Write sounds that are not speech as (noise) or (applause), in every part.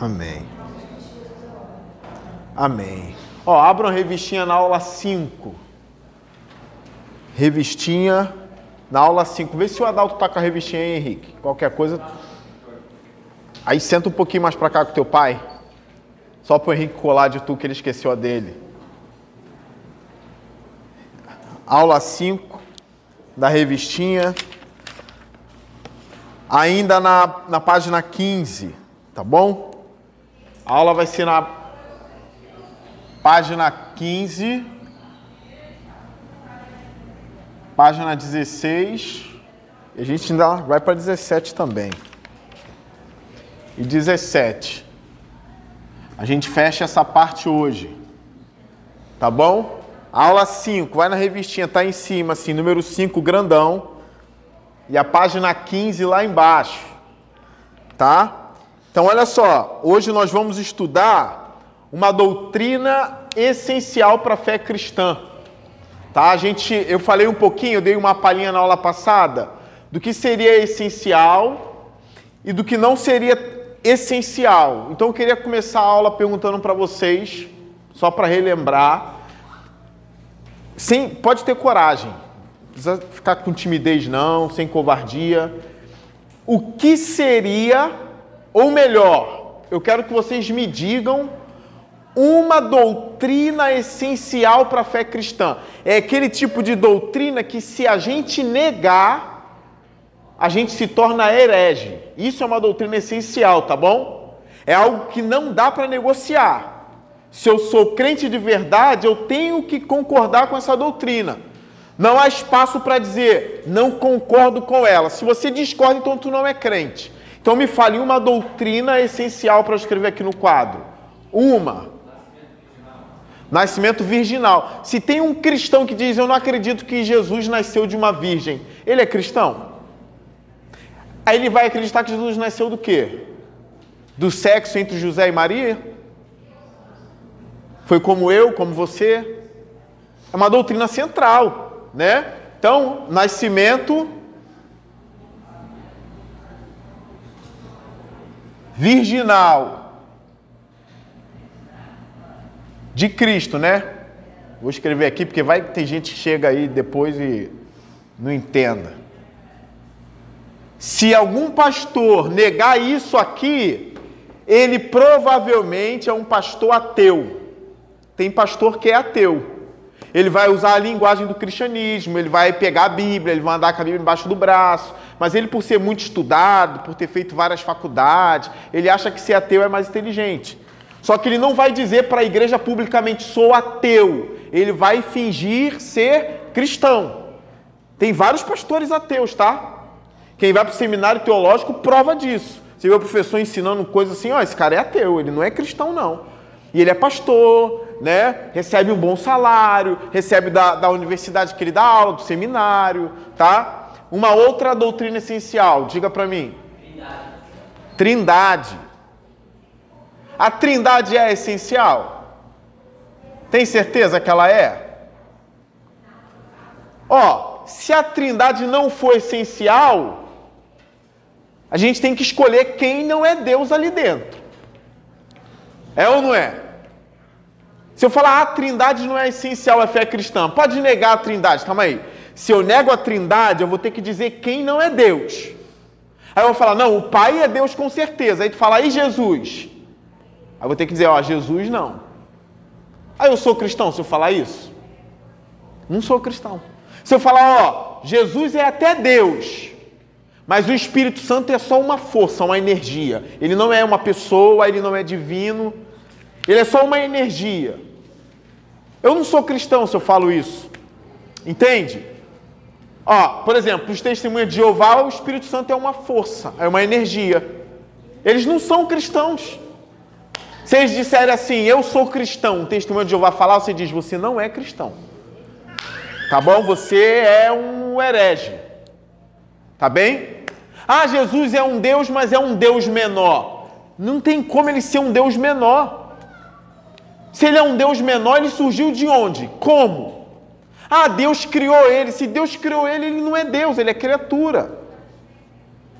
Amém. Amém. Ó, abram revistinha na aula 5. Revistinha na aula 5. Vê se o Adalto tá com a revistinha aí, Henrique. Qualquer coisa. Aí senta um pouquinho mais para cá com teu pai. Só pro Henrique colar de tu que ele esqueceu a dele. Aula 5 da revistinha. Ainda na, na página 15, tá bom? A aula vai ser na página 15, página 16, e a gente ainda vai para 17 também. E 17. A gente fecha essa parte hoje. Tá bom? Aula 5, vai na revistinha, tá em cima, assim, número 5, grandão. E a página 15 lá embaixo. Tá? Então, olha só, hoje nós vamos estudar uma doutrina essencial para a fé cristã. Tá? A gente, eu falei um pouquinho, eu dei uma palhinha na aula passada do que seria essencial e do que não seria essencial. Então eu queria começar a aula perguntando para vocês, só para relembrar. Sim, pode ter coragem. Não precisa ficar com timidez não, sem covardia. O que seria, ou melhor, eu quero que vocês me digam uma doutrina essencial para a fé cristã. É aquele tipo de doutrina que se a gente negar, a gente se torna herege. Isso é uma doutrina essencial, tá bom? É algo que não dá para negociar. Se eu sou crente de verdade, eu tenho que concordar com essa doutrina. Não há espaço para dizer, não concordo com ela. Se você discorda, então tu não é crente. Então me fale uma doutrina essencial para escrever aqui no quadro. Uma. Nascimento virginal. Se tem um cristão que diz, eu não acredito que Jesus nasceu de uma virgem, ele é cristão? Aí ele vai acreditar que Jesus nasceu do quê? Do sexo entre José e Maria? Foi como eu, como você? É uma doutrina central, né? Então, nascimento virginal de Cristo, né? Vou escrever aqui porque vai ter gente que chega aí depois e não entenda. Se algum pastor negar isso aqui, ele provavelmente é um pastor ateu. Tem pastor que é ateu. Ele vai usar a linguagem do cristianismo, ele vai pegar a Bíblia, ele vai andar com a Bíblia embaixo do braço, mas ele, por ser muito estudado, por ter feito várias faculdades, ele acha que ser ateu é mais inteligente. Só que ele não vai dizer para a igreja publicamente, sou ateu. Ele vai fingir ser cristão. Tem vários pastores ateus, tá? Quem vai para o seminário teológico prova disso. Você vê o professor ensinando coisas assim, ó, esse cara é ateu, ele não é cristão, não. E ele é pastor, né? Recebe um bom salário, recebe da, da universidade que ele dá aula, do seminário, tá? Uma outra doutrina essencial, diga para mim. Trindade. Trindade. A trindade é essencial? Tem certeza que ela é? Ó, se a trindade não for essencial, a gente tem que escolher quem não é Deus ali dentro. É ou não é? Se eu falar ah, a trindade não é essencial, é fé cristã, pode negar a trindade, calma aí. Se eu nego a trindade, eu vou ter que dizer quem não é Deus. Aí eu vou falar, não, o Pai é Deus com certeza. Aí tu fala, e Jesus? Aí eu vou ter que dizer, ó, Jesus não. Aí eu sou cristão se eu falar isso? Não sou cristão. Se eu falar, ó, Jesus é até Deus, mas o Espírito Santo é só uma força, uma energia. Ele não é uma pessoa, ele não é divino. Ele é só uma energia. Eu não sou cristão se eu falo isso. Entende? Ó, por exemplo, os testemunhas de Jeová, o Espírito Santo é uma força, é uma energia. Eles não são cristãos. Se eles disserem assim, eu sou cristão, um testemunho de Jeová falar, você diz, você não é cristão. Tá bom? Você é um herege. Tá bem? Ah, Jesus é um Deus, mas é um Deus menor. Não tem como ele ser um Deus menor. Se ele é um Deus menor, ele surgiu de onde? Como? Ah, Deus criou ele. Se Deus criou ele, ele não é Deus, ele é criatura.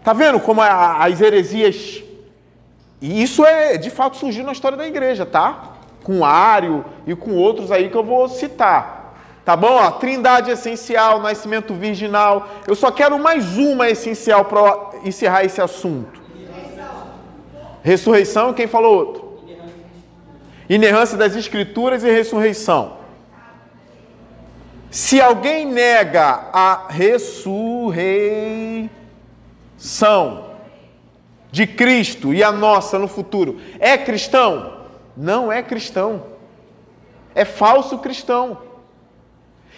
Tá vendo como as heresias E isso é, de fato, surgiu na história da igreja, tá? Com Ário e com outros aí que eu vou citar. Tá bom? Trindade essencial, nascimento virginal. Eu só quero mais uma essencial para encerrar esse assunto. Ressurreição, quem falou outro? Inerrância das escrituras e ressurreição. Se alguém nega a ressurreição de Cristo e a nossa no futuro, é cristão? Não é cristão. É falso cristão.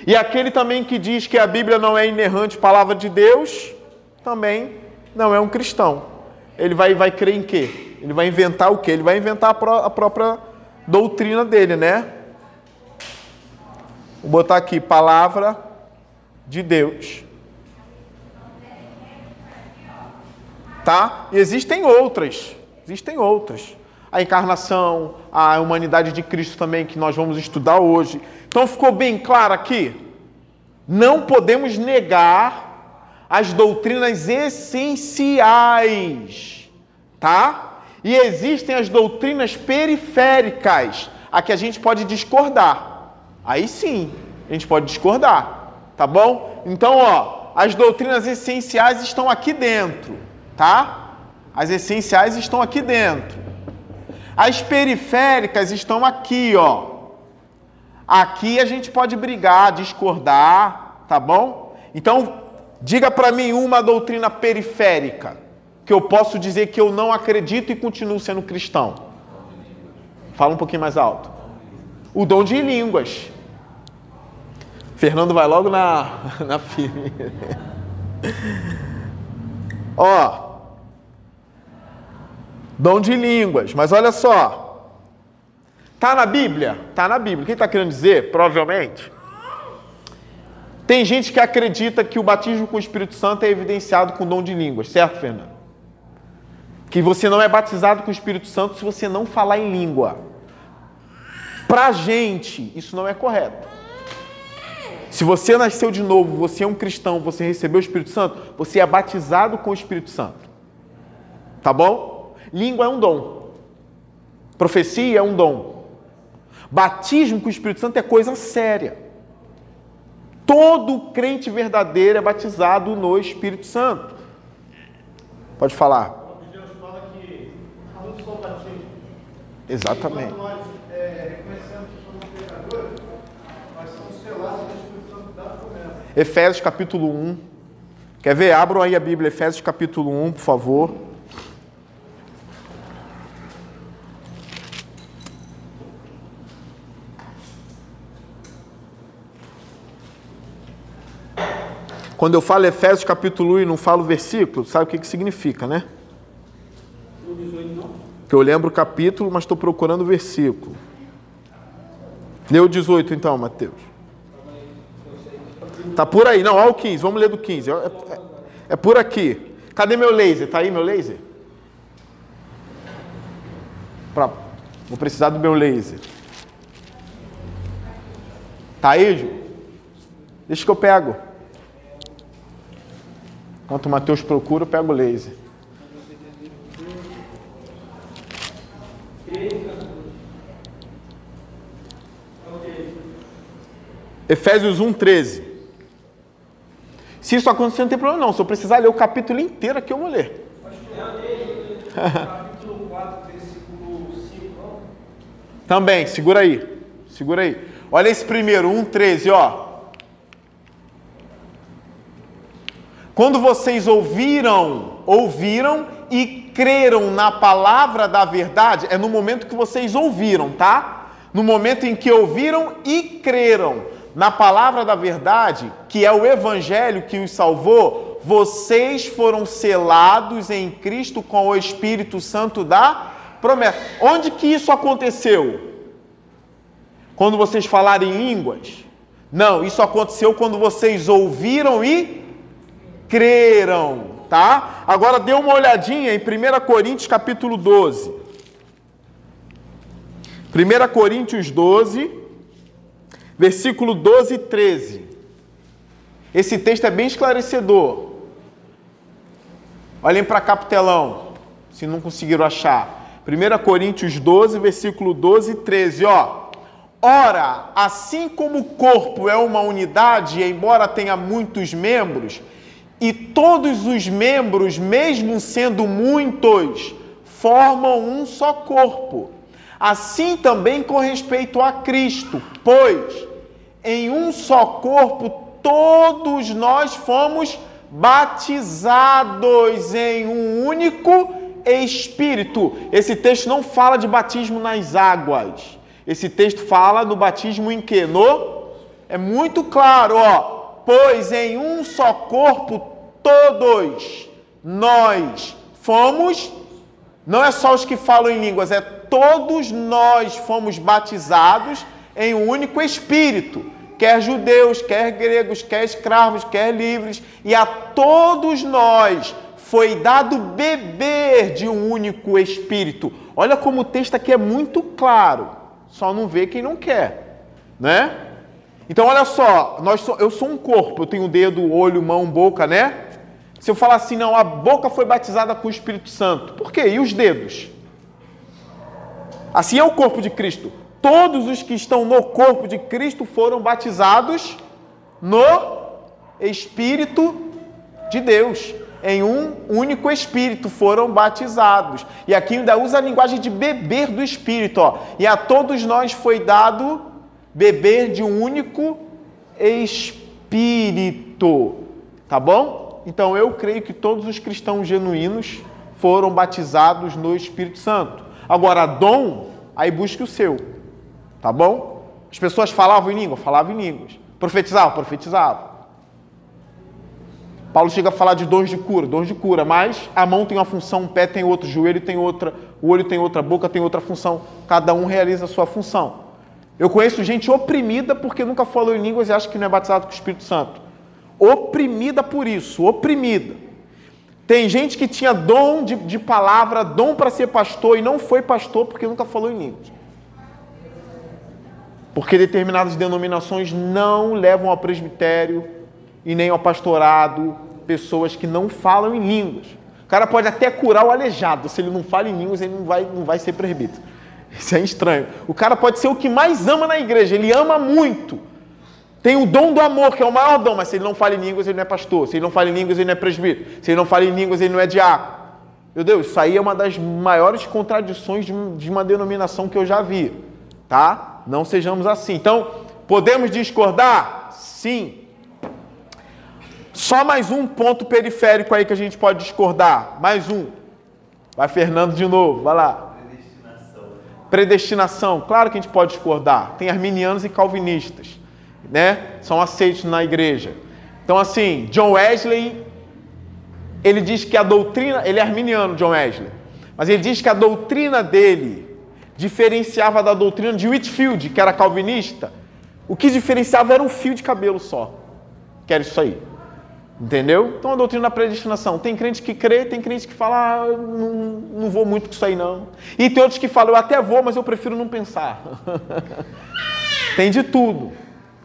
E aquele também que diz que a Bíblia não é inerrante palavra de Deus, também não é um cristão. Ele vai, vai crer em quê? Ele vai inventar o quê? Ele vai inventar a, pró a própria doutrina dele, né? Vou botar aqui, palavra de Deus. Tá? E existem outras. Existem outras. A encarnação, a humanidade de Cristo também, que nós vamos estudar hoje. Então ficou bem claro aqui? Não podemos negar as doutrinas essenciais, tá? E existem as doutrinas periféricas, a que a gente pode discordar. Aí sim, a gente pode discordar, tá bom? Então, ó, as doutrinas essenciais estão aqui dentro, tá? As essenciais estão aqui dentro. As periféricas estão aqui, ó. Aqui a gente pode brigar, discordar, tá bom? Então, diga para mim uma doutrina periférica que eu posso dizer que eu não acredito e continuo sendo cristão. Fala um pouquinho mais alto. O dom de línguas. Fernando vai logo na, (laughs) na firme. (laughs) Ó. Dom de línguas. Mas olha só. Está na Bíblia? Está na Bíblia. O que está querendo dizer? Provavelmente. Tem gente que acredita que o batismo com o Espírito Santo é evidenciado com o dom de línguas, certo, Fernando? Que você não é batizado com o Espírito Santo se você não falar em língua. Para a gente, isso não é correto. Se você nasceu de novo, você é um cristão, você recebeu o Espírito Santo, você é batizado com o Espírito Santo. Tá bom? Língua é um dom. Profecia é um dom. Batismo com o Espírito Santo é coisa séria. Todo crente verdadeiro é batizado no Espírito Santo. Pode falar. Deus fala que um só batismo. Exatamente. Nós é, reconhecemos que somos pecadores, nós somos selados no Espírito Santo da promessa. Efésios capítulo 1. Quer ver? Abram aí a Bíblia, Efésios capítulo 1, por favor. Quando eu falo Efésios capítulo 1 e não falo versículo, sabe o que, que significa, né? Que eu lembro o capítulo, mas estou procurando o versículo. Lê o 18 então, Mateus. Tá por aí, não, olha o 15, vamos ler do 15. É, é, é por aqui. Cadê meu laser? Tá aí meu laser? Pra, vou precisar do meu laser. Tá aí, Ju? Deixa que eu pego. Enquanto o Mateus procura, eu pego o laser. Efésios 1, 13. Se isso acontecer, não tem problema não. Se eu precisar ler o capítulo inteiro aqui, eu vou ler. capítulo 4, versículo 5. Também, segura aí. Segura aí. Olha esse primeiro, 1, 13, ó. Quando vocês ouviram, ouviram e creram na palavra da verdade, é no momento que vocês ouviram, tá? No momento em que ouviram e creram na palavra da verdade, que é o evangelho que os salvou, vocês foram selados em Cristo com o Espírito Santo da promessa. Onde que isso aconteceu? Quando vocês falarem em línguas? Não, isso aconteceu quando vocês ouviram e creram, tá? Agora dê uma olhadinha em 1 Coríntios capítulo 12. 1 Coríntios 12, versículo 12 e 13. Esse texto é bem esclarecedor. Olhem para cá telão, se não conseguiram achar. 1 Coríntios 12, versículo 12 e 13, ó. Ora, assim como o corpo é uma unidade, embora tenha muitos membros, e todos os membros, mesmo sendo muitos, formam um só corpo. Assim também com respeito a Cristo, pois em um só corpo todos nós fomos batizados em um único Espírito. Esse texto não fala de batismo nas águas. Esse texto fala do batismo em que? No? É muito claro, ó. Pois em um só corpo todos nós fomos, não é só os que falam em línguas, é todos nós fomos batizados em um único Espírito, quer judeus, quer gregos, quer escravos, quer livres, e a todos nós foi dado beber de um único Espírito. Olha como o texto aqui é muito claro, só não vê quem não quer, né? Então olha só, nós eu sou um corpo, eu tenho dedo, olho, mão, boca, né? Se eu falar assim, não, a boca foi batizada com o Espírito Santo, por quê? E os dedos? Assim é o corpo de Cristo. Todos os que estão no corpo de Cristo foram batizados no Espírito de Deus. Em um único Espírito foram batizados. E aqui ainda usa a linguagem de beber do Espírito. Ó. E a todos nós foi dado beber de um único Espírito. Tá bom? Então eu creio que todos os cristãos genuínos foram batizados no Espírito Santo. Agora, dom, aí busque o seu. Tá bom? As pessoas falavam em língua? Falavam em línguas. Profetizavam? Profetizavam. Paulo chega a falar de dons de cura, dons de cura, mas a mão tem uma função, o pé tem outra, o joelho tem outra, o olho tem outra, a boca tem outra função. Cada um realiza a sua função. Eu conheço gente oprimida porque nunca falou em línguas e acha que não é batizado com o Espírito Santo oprimida por isso, oprimida. Tem gente que tinha dom de, de palavra, dom para ser pastor e não foi pastor porque nunca falou em línguas. Porque determinadas denominações não levam ao presbitério e nem ao pastorado pessoas que não falam em línguas. O cara pode até curar o aleijado, se ele não fala em línguas, ele não vai, não vai ser presbítero. Isso é estranho. O cara pode ser o que mais ama na igreja, ele ama muito, tem o dom do amor, que é o maior dom, mas se ele não fala em línguas, ele não é pastor. Se ele não fala em línguas, ele não é presbítero. Se ele não fala em línguas, ele não é diácono. Meu Deus, isso aí é uma das maiores contradições de uma denominação que eu já vi. Tá? Não sejamos assim. Então, podemos discordar? Sim. Só mais um ponto periférico aí que a gente pode discordar. Mais um. Vai Fernando de novo, vai lá. Predestinação. Predestinação. Claro que a gente pode discordar. Tem arminianos e calvinistas né, são aceitos na igreja. Então, assim, John Wesley, ele diz que a doutrina, ele é arminiano, John Wesley, mas ele diz que a doutrina dele diferenciava da doutrina de Whitfield, que era calvinista. O que diferenciava era um fio de cabelo só, que era isso aí. Entendeu? Então a doutrina da predestinação. Tem crente que crê, tem crente que fala, ah, não, não vou muito com isso aí não. E tem outros que falam, eu até vou, mas eu prefiro não pensar. (laughs) tem de tudo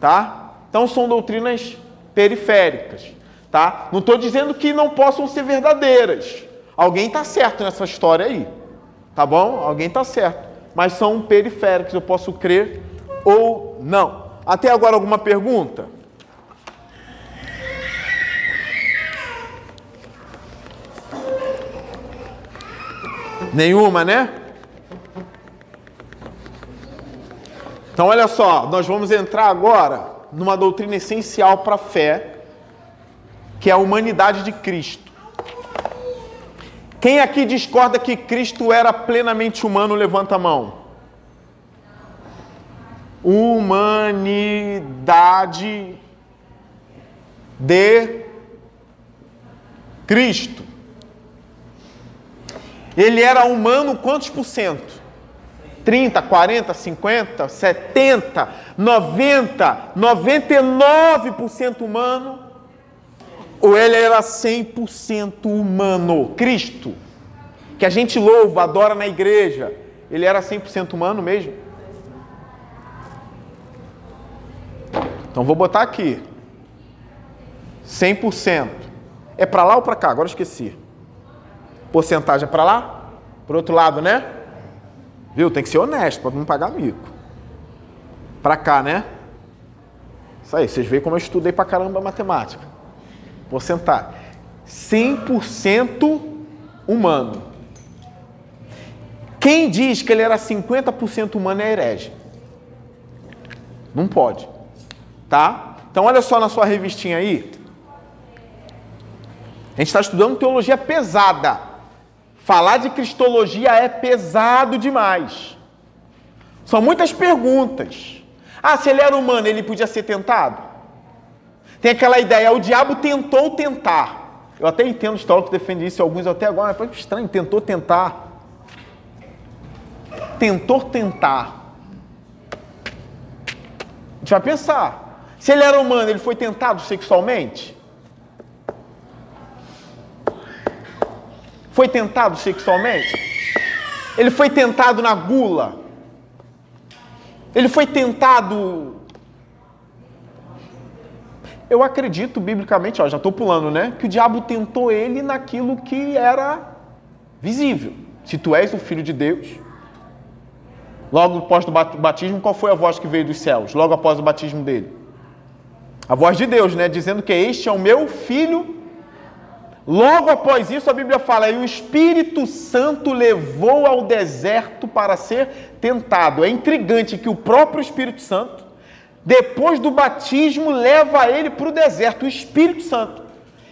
tá? Então são doutrinas periféricas, tá? Não estou dizendo que não possam ser verdadeiras. Alguém está certo nessa história aí, tá bom? Alguém está certo, mas são periféricas. Eu posso crer ou não. Até agora alguma pergunta? Nenhuma, né? Então, olha só, nós vamos entrar agora numa doutrina essencial para a fé, que é a humanidade de Cristo. Quem aqui discorda que Cristo era plenamente humano, levanta a mão. Humanidade de Cristo. Ele era humano quantos por cento? 30, 40, 50, 70, 90, 99% humano, ou ele era 100% humano? Cristo, que a gente louva, adora na igreja, ele era 100% humano mesmo? Então vou botar aqui. 100%. É para lá ou para cá? Agora esqueci. Porcentagem é para lá? Por outro lado, né? Viu? Tem que ser honesto para não pagar mico. Para cá, né? Isso aí, vocês veem como eu estudei pra caramba matemática. Porcentagem. 100% humano. Quem diz que ele era 50% humano é herege. Não pode. Tá? Então olha só na sua revistinha aí. A gente está estudando teologia pesada. Falar de cristologia é pesado demais. São muitas perguntas. Ah, se ele era humano, ele podia ser tentado? Tem aquela ideia, o diabo tentou tentar. Eu até entendo os teólogos que defendem isso, alguns até agora, mas estranho, tentou tentar. Tentou tentar. A gente vai pensar. Se ele era humano, ele foi tentado sexualmente? Foi tentado sexualmente? Ele foi tentado na gula? Ele foi tentado. Eu acredito biblicamente, ó, já estou pulando, né? Que o diabo tentou ele naquilo que era visível. Se tu és o filho de Deus. Logo após o batismo, qual foi a voz que veio dos céus? Logo após o batismo dele? A voz de Deus, né? Dizendo que este é o meu filho Logo após isso, a Bíblia fala: e o Espírito Santo levou ao deserto para ser tentado. É intrigante que o próprio Espírito Santo, depois do batismo, leva ele para o deserto, o Espírito Santo,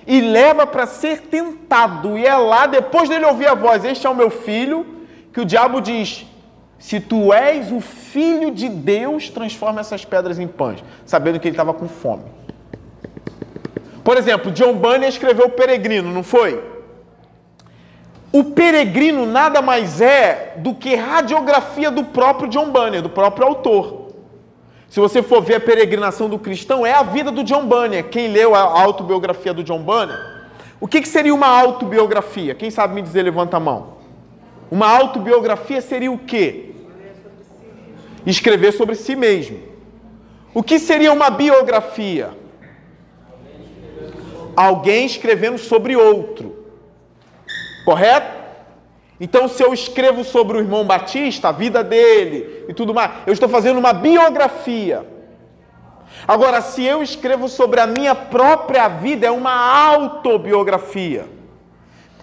e leva para ser tentado. E é lá, depois dele ouvir a voz: Este é o meu filho, que o diabo diz: Se tu és o filho de Deus, transforma essas pedras em pães, sabendo que ele estava com fome. Por exemplo, John Bunyan escreveu O Peregrino, não foi? O Peregrino nada mais é do que radiografia do próprio John Bunyan, do próprio autor. Se você for ver a peregrinação do cristão, é a vida do John Bunyan. Quem leu a autobiografia do John Bunyan, o que, que seria uma autobiografia? Quem sabe me dizer, levanta a mão. Uma autobiografia seria o quê? Escrever sobre si mesmo. O que seria uma biografia? Alguém escrevendo sobre outro. Correto? Então, se eu escrevo sobre o irmão Batista, a vida dele e tudo mais, eu estou fazendo uma biografia. Agora, se eu escrevo sobre a minha própria vida, é uma autobiografia.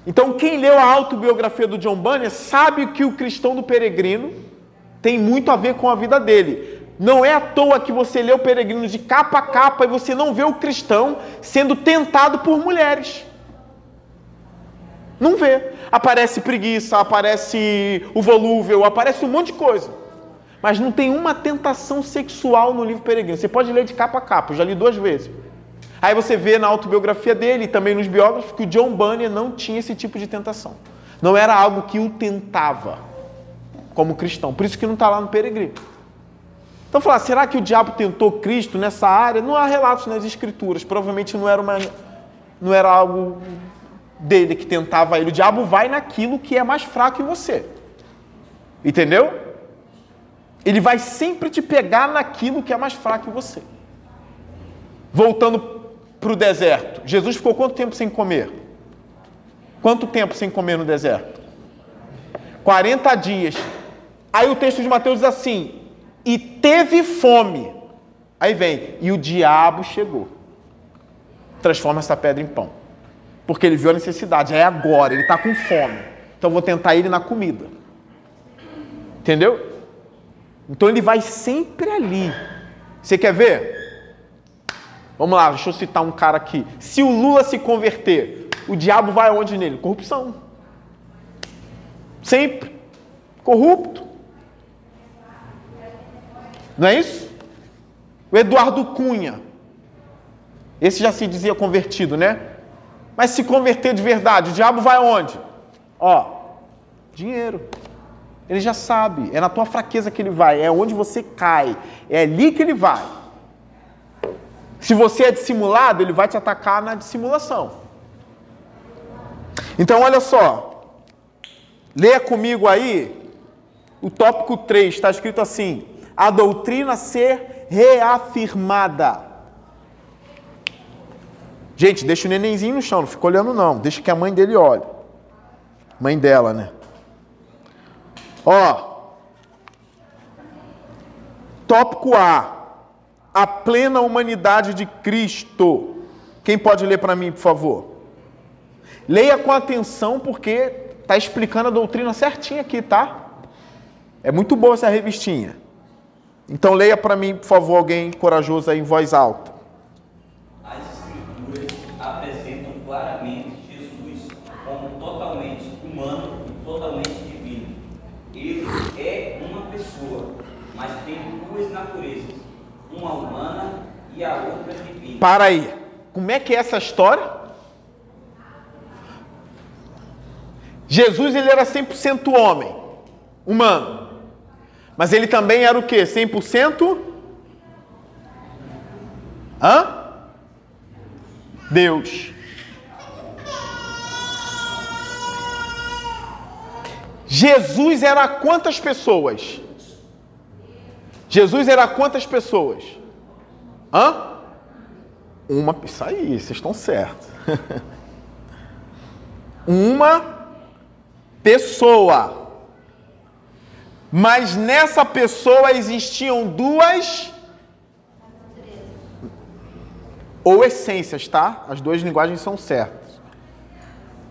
Então, quem leu a autobiografia do John Bunyan sabe que o cristão do peregrino tem muito a ver com a vida dele. Não é à toa que você lê o peregrino de capa a capa e você não vê o cristão sendo tentado por mulheres. Não vê. Aparece preguiça, aparece o volúvel, aparece um monte de coisa. Mas não tem uma tentação sexual no livro Peregrino. Você pode ler de capa a capa, eu já li duas vezes. Aí você vê na autobiografia dele e também nos biógrafos que o John Bunyan não tinha esse tipo de tentação. Não era algo que o tentava como cristão. Por isso que não está lá no Peregrino. Então falar, será que o diabo tentou Cristo nessa área? Não há relatos nas escrituras. Provavelmente não era uma não era algo dele que tentava ele. O diabo vai naquilo que é mais fraco em você. Entendeu? Ele vai sempre te pegar naquilo que é mais fraco em você. Voltando para o deserto. Jesus ficou quanto tempo sem comer? Quanto tempo sem comer no deserto? 40 dias. Aí o texto de Mateus diz assim: e teve fome. Aí vem, e o diabo chegou. Transforma essa pedra em pão. Porque ele viu a necessidade, é agora, ele está com fome. Então vou tentar ele na comida. Entendeu? Então ele vai sempre ali. Você quer ver? Vamos lá, deixa eu citar um cara aqui. Se o Lula se converter, o diabo vai aonde nele? Corrupção. Sempre. Corrupto. Não é isso? O Eduardo Cunha. Esse já se dizia convertido, né? Mas se converter de verdade, o diabo vai aonde? Ó, dinheiro. Ele já sabe, é na tua fraqueza que ele vai, é onde você cai, é ali que ele vai. Se você é dissimulado, ele vai te atacar na dissimulação. Então, olha só, leia comigo aí o tópico 3, está escrito assim: a doutrina ser reafirmada. Gente, deixa o nenenzinho no chão, não fica olhando não, deixa que a mãe dele olhe. Mãe dela, né? Ó, Tópico A. A plena humanidade de Cristo. Quem pode ler para mim, por favor? Leia com atenção, porque está explicando a doutrina certinha aqui, tá? É muito boa essa revistinha. Então leia para mim, por favor, alguém corajoso aí em voz alta. As escrituras apresentam claramente Jesus como totalmente humano e totalmente divino. Ele é uma pessoa, mas tem duas naturezas, uma humana e a outra divina. Para aí. Como é que é essa história? Jesus ele era 100% homem, humano. Mas ele também era o quê? 100%? Hã? Deus. Jesus era quantas pessoas? Jesus era quantas pessoas? Hã? Uma. Isso aí, vocês estão certos. (laughs) Uma pessoa. Mas nessa pessoa existiam duas ou essências, tá? As duas linguagens são certas.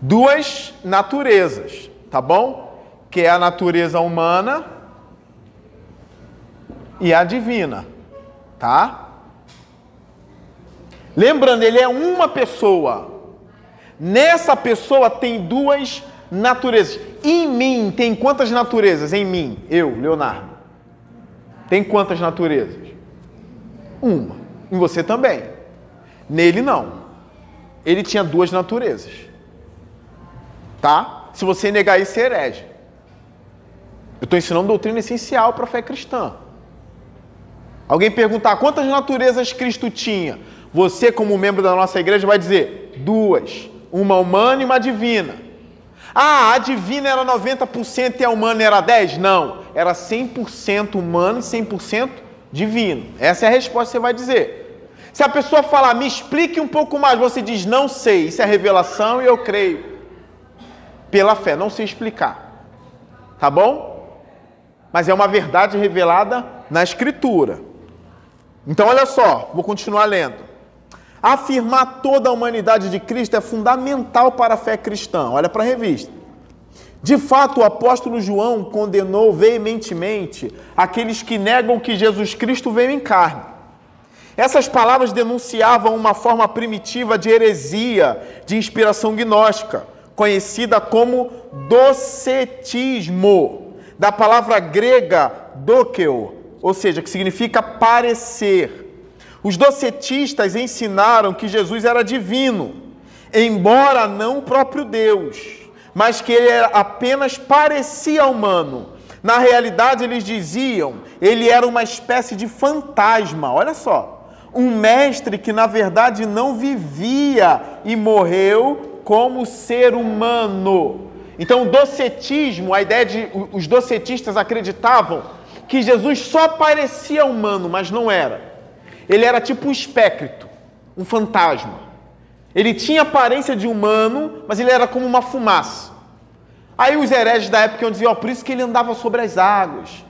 Duas naturezas, tá bom? Que é a natureza humana e a divina, tá? Lembrando, ele é uma pessoa. Nessa pessoa tem duas. Em mim tem quantas naturezas? Em mim, eu, Leonardo. Tem quantas naturezas? Uma. Em você também. Nele não. Ele tinha duas naturezas. Tá? Se você negar isso, você herege. Eu estou ensinando doutrina essencial para a fé cristã. Alguém perguntar quantas naturezas Cristo tinha? Você, como membro da nossa igreja, vai dizer duas: uma humana e uma divina. Ah, a divina era 90% e a humana era 10%? Não, era 100% humano e 100% divino. Essa é a resposta que você vai dizer. Se a pessoa falar, me explique um pouco mais, você diz, não sei. Isso é revelação e eu creio. Pela fé, não sei explicar. Tá bom? Mas é uma verdade revelada na Escritura. Então, olha só, vou continuar lendo. Afirmar toda a humanidade de Cristo é fundamental para a fé cristã. Olha para a revista. De fato, o apóstolo João condenou veementemente aqueles que negam que Jesus Cristo veio em carne. Essas palavras denunciavam uma forma primitiva de heresia de inspiração gnóstica, conhecida como docetismo, da palavra grega dokeo, ou seja, que significa parecer. Os docetistas ensinaram que Jesus era divino, embora não o próprio Deus, mas que ele apenas parecia humano. Na realidade, eles diziam, ele era uma espécie de fantasma. Olha só, um mestre que na verdade não vivia e morreu como ser humano. Então, o docetismo, a ideia de os docetistas acreditavam que Jesus só parecia humano, mas não era. Ele era tipo um espectro, um fantasma. Ele tinha aparência de humano, mas ele era como uma fumaça. Aí os hereges da época diziam, ó, por isso que ele andava sobre as águas.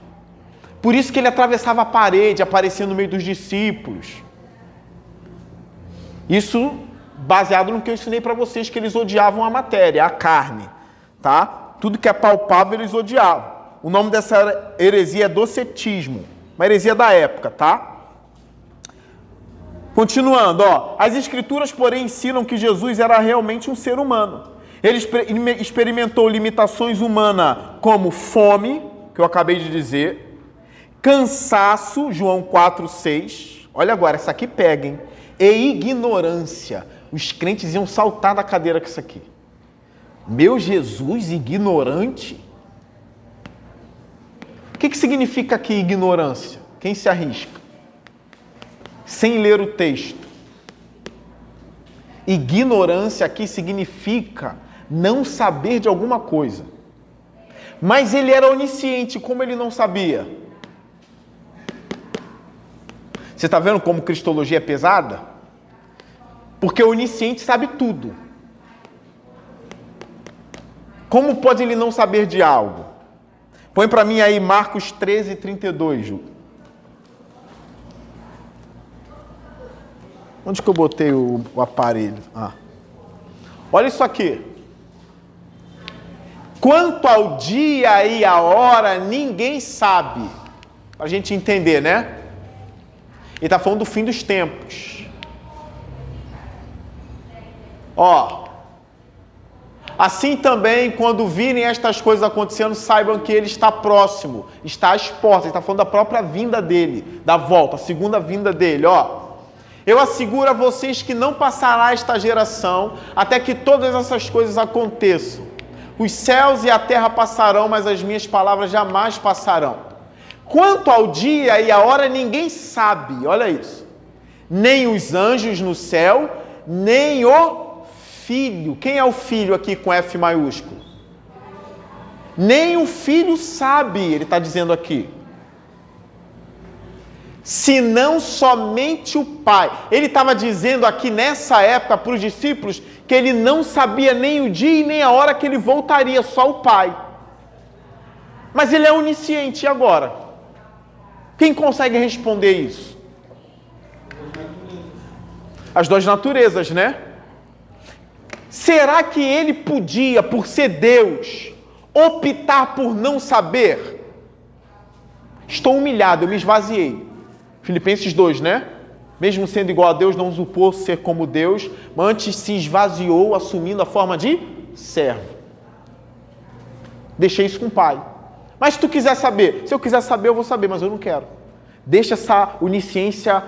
Por isso que ele atravessava a parede, aparecia no meio dos discípulos. Isso baseado no que eu ensinei para vocês, que eles odiavam a matéria, a carne, tá? Tudo que é palpável eles odiavam. O nome dessa heresia é docetismo, uma heresia da época, tá? Continuando, ó, as escrituras, porém, ensinam que Jesus era realmente um ser humano. Ele experimentou limitações humanas como fome, que eu acabei de dizer, cansaço, João 4:6. Olha agora, essa aqui peguem. E ignorância. Os crentes iam saltar da cadeira com isso aqui. Meu Jesus, ignorante? O que, que significa aqui ignorância? Quem se arrisca? Sem ler o texto. Ignorância aqui significa não saber de alguma coisa. Mas ele era onisciente, como ele não sabia? Você está vendo como cristologia é pesada? Porque o onisciente sabe tudo. Como pode ele não saber de algo? Põe para mim aí Marcos 13, 32, Ju. Onde que eu botei o, o aparelho? Ah. Olha isso aqui. Quanto ao dia e a hora, ninguém sabe. Para a gente entender, né? Ele está falando do fim dos tempos. Ó. Assim também, quando virem estas coisas acontecendo, saibam que ele está próximo, está às portas. Ele está falando da própria vinda dele, da volta, a segunda vinda dele. Ó. Eu asseguro a vocês que não passará esta geração até que todas essas coisas aconteçam. Os céus e a terra passarão, mas as minhas palavras jamais passarão. Quanto ao dia e a hora, ninguém sabe, olha isso. Nem os anjos no céu, nem o filho. Quem é o filho aqui com F maiúsculo? Nem o filho sabe, ele está dizendo aqui senão somente o Pai. Ele estava dizendo aqui nessa época para os discípulos que ele não sabia nem o dia e nem a hora que ele voltaria, só o Pai. Mas ele é onisciente, e agora? Quem consegue responder isso? As duas naturezas, né? Será que ele podia, por ser Deus, optar por não saber? Estou humilhado, eu me esvaziei. Filipenses 2, né? Mesmo sendo igual a Deus, não usurpou ser como Deus, mas antes se esvaziou, assumindo a forma de servo. Deixei isso com o Pai. Mas se tu quiser saber, se eu quiser saber, eu vou saber, mas eu não quero. Deixa essa onisciência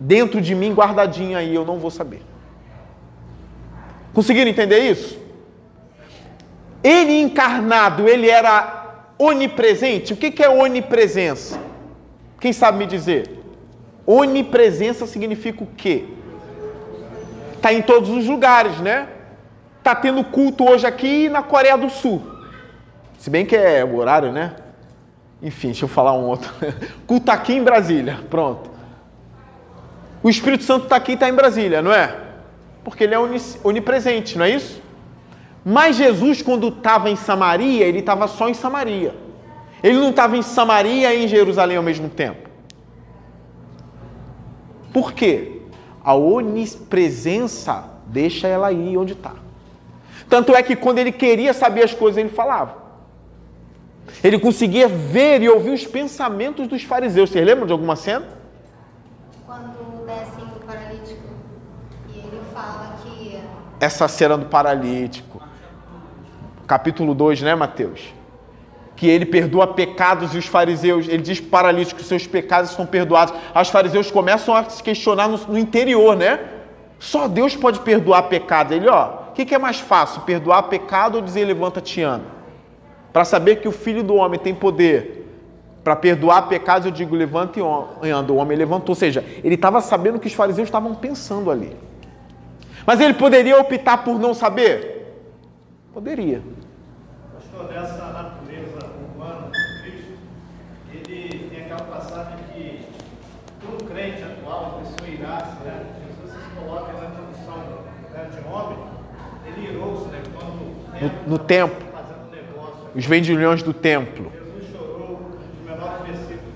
dentro de mim guardadinha aí, eu não vou saber. Conseguiram entender isso? Ele encarnado, ele era onipresente. O que é onipresença? Quem sabe me dizer? Onipresença significa o quê? Está em todos os lugares, né? Está tendo culto hoje aqui na Coreia do Sul. Se bem que é o horário, né? Enfim, deixa eu falar um outro. (laughs) culto aqui em Brasília, pronto. O Espírito Santo está aqui e está em Brasília, não é? Porque ele é onipresente, não é isso? Mas Jesus, quando estava em Samaria, ele estava só em Samaria. Ele não estava em Samaria e em Jerusalém ao mesmo tempo. Por quê? A onipresença deixa ela ir onde está. Tanto é que quando ele queria saber as coisas, ele falava. Ele conseguia ver e ouvir os pensamentos dos fariseus. Vocês lembram de alguma cena? Quando descem o paralítico e ele fala que. Essa cena do paralítico. Capítulo 2, né, Mateus? Que ele perdoa pecados e os fariseus, ele diz para o paralítico que seus pecados estão perdoados. Os fariseus começam a se questionar no, no interior, né? Só Deus pode perdoar pecados. Ele, ó, o que, que, é mais fácil, perdoar pecado ou dizer levanta-te anda? Para saber que o Filho do Homem tem poder para perdoar pecados, eu digo levanta e anda. O homem levantou, ou seja, ele estava sabendo o que os fariseus estavam pensando ali. Mas ele poderia optar por não saber? Poderia. No, no templo. Os vendilhões do templo.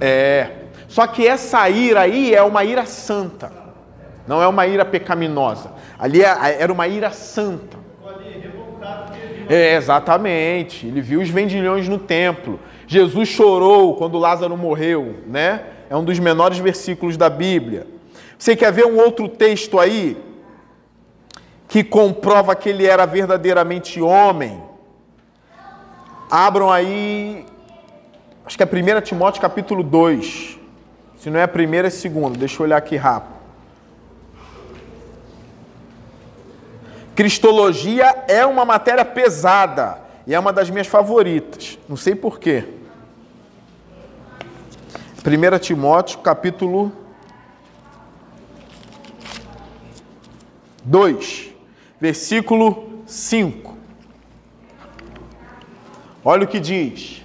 É. Só que essa ira aí é uma ira santa. Não é uma ira pecaminosa. Ali é, era uma ira santa. É, exatamente. Ele viu os vendilhões no templo. Jesus chorou quando Lázaro morreu, né? É um dos menores versículos da Bíblia. Você quer ver um outro texto aí que comprova que ele era verdadeiramente homem? Abram aí, acho que é 1 Timóteo capítulo 2. Se não é a primeira, é a segunda. Deixa eu olhar aqui rápido. Cristologia é uma matéria pesada e é uma das minhas favoritas. Não sei porquê. 1 Timóteo capítulo 2, versículo 5. Olha o que diz: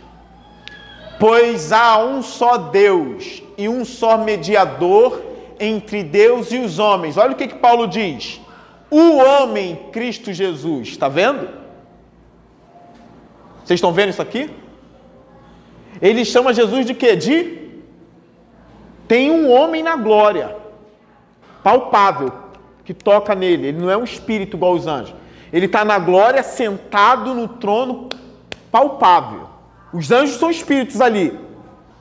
Pois há um só Deus e um só mediador entre Deus e os homens. Olha o que, que Paulo diz: O homem Cristo Jesus. Está vendo? Vocês estão vendo isso aqui? Ele chama Jesus de quê? De tem um homem na glória, palpável, que toca nele. Ele não é um espírito igual os anjos. Ele está na glória, sentado no trono palpável. Os anjos são espíritos ali.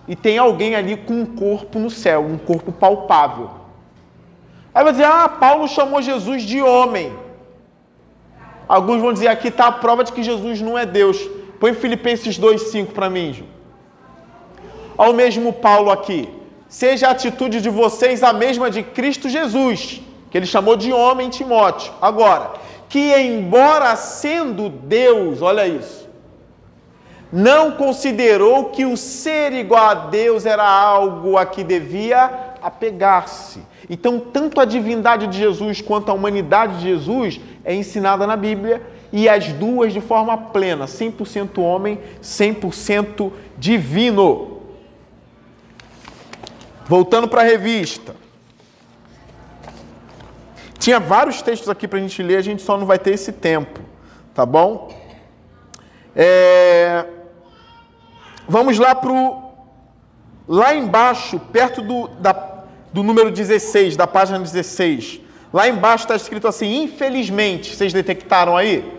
E tem alguém ali com um corpo no céu, um corpo palpável. Aí vai dizer: ah, Paulo chamou Jesus de homem. Alguns vão dizer: aqui está a prova de que Jesus não é Deus. Põe Filipenses 2,5 para mim. Ao mesmo Paulo aqui. Seja a atitude de vocês a mesma de Cristo Jesus, que ele chamou de homem Timóteo. Agora, que embora sendo Deus, olha isso, não considerou que o ser igual a Deus era algo a que devia apegar-se. Então, tanto a divindade de Jesus quanto a humanidade de Jesus é ensinada na Bíblia e as duas de forma plena, 100% homem, 100% divino. Voltando para a revista. Tinha vários textos aqui para a gente ler, a gente só não vai ter esse tempo, tá bom? É... Vamos lá para o. Lá embaixo, perto do, da, do número 16, da página 16. Lá embaixo está escrito assim: infelizmente. Vocês detectaram aí?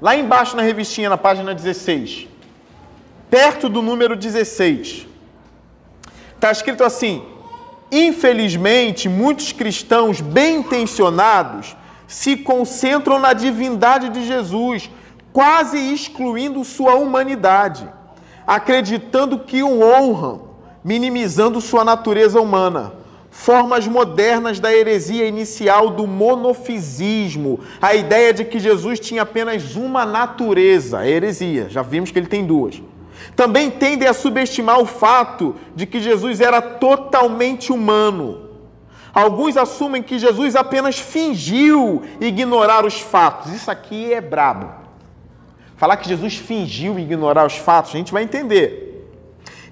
Lá embaixo na revistinha, na página 16. Perto do número 16. Está escrito assim: Infelizmente, muitos cristãos bem intencionados se concentram na divindade de Jesus, quase excluindo sua humanidade, acreditando que o honram, minimizando sua natureza humana. Formas modernas da heresia inicial do monofisismo, a ideia de que Jesus tinha apenas uma natureza, heresia, já vimos que ele tem duas também tendem a subestimar o fato de que Jesus era totalmente humano. Alguns assumem que Jesus apenas fingiu ignorar os fatos. Isso aqui é brabo. Falar que Jesus fingiu ignorar os fatos, a gente vai entender.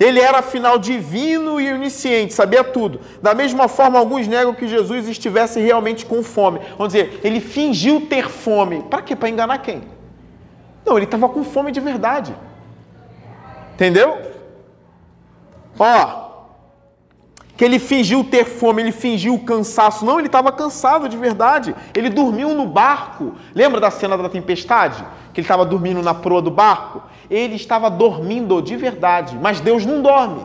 Ele era afinal divino e onisciente, sabia tudo. Da mesma forma, alguns negam que Jesus estivesse realmente com fome. Vamos dizer, ele fingiu ter fome. Para quê? Para enganar quem? Não, ele estava com fome de verdade. Entendeu? Ó, que ele fingiu ter fome, ele fingiu cansaço. Não, ele estava cansado de verdade. Ele dormiu no barco. Lembra da cena da tempestade? Que ele estava dormindo na proa do barco? Ele estava dormindo de verdade, mas Deus não dorme.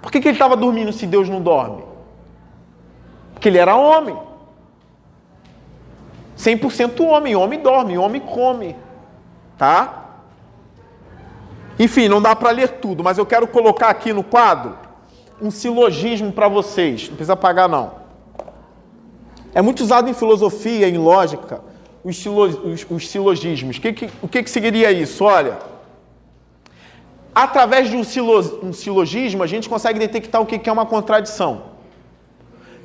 Por que, que ele estava dormindo se Deus não dorme? Porque ele era homem. 100% homem. Homem dorme, homem come. Tá? Enfim, não dá para ler tudo, mas eu quero colocar aqui no quadro um silogismo para vocês. Não precisa pagar, não. É muito usado em filosofia, em lógica, os, silo, os, os silogismos. Que, que, o que, que seguiria isso? Olha, através de um, silo, um silogismo, a gente consegue detectar o que, que é uma contradição.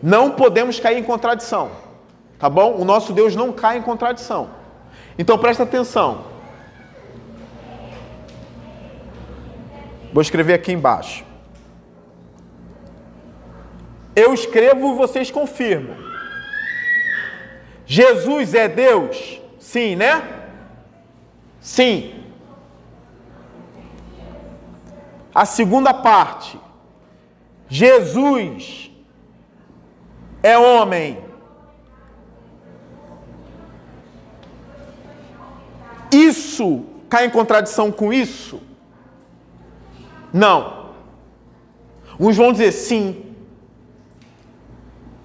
Não podemos cair em contradição. Tá bom? O nosso Deus não cai em contradição. Então presta atenção. Vou escrever aqui embaixo. Eu escrevo e vocês confirmam. Jesus é Deus? Sim, né? Sim. A segunda parte. Jesus é homem. Isso cai em contradição com isso? Não. Uns vão dizer sim.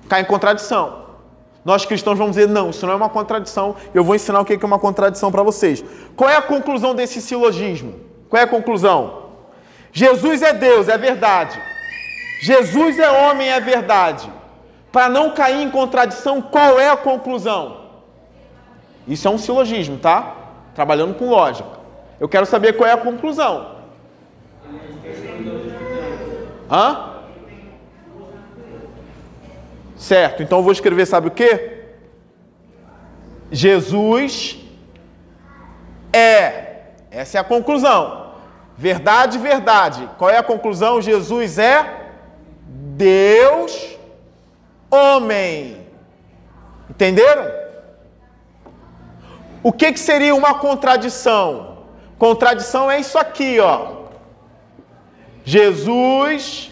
Cai em contradição. Nós cristãos vamos dizer não, isso não é uma contradição. Eu vou ensinar o que é uma contradição para vocês. Qual é a conclusão desse silogismo? Qual é a conclusão? Jesus é Deus, é verdade. Jesus é homem, é verdade. Para não cair em contradição, qual é a conclusão? Isso é um silogismo, tá? Trabalhando com lógica. Eu quero saber qual é a conclusão. Hã? Certo, então eu vou escrever, sabe o que? Jesus é. Essa é a conclusão. Verdade, verdade. Qual é a conclusão? Jesus é Deus, homem. Entenderam? O que, que seria uma contradição? Contradição é isso aqui, ó. Jesus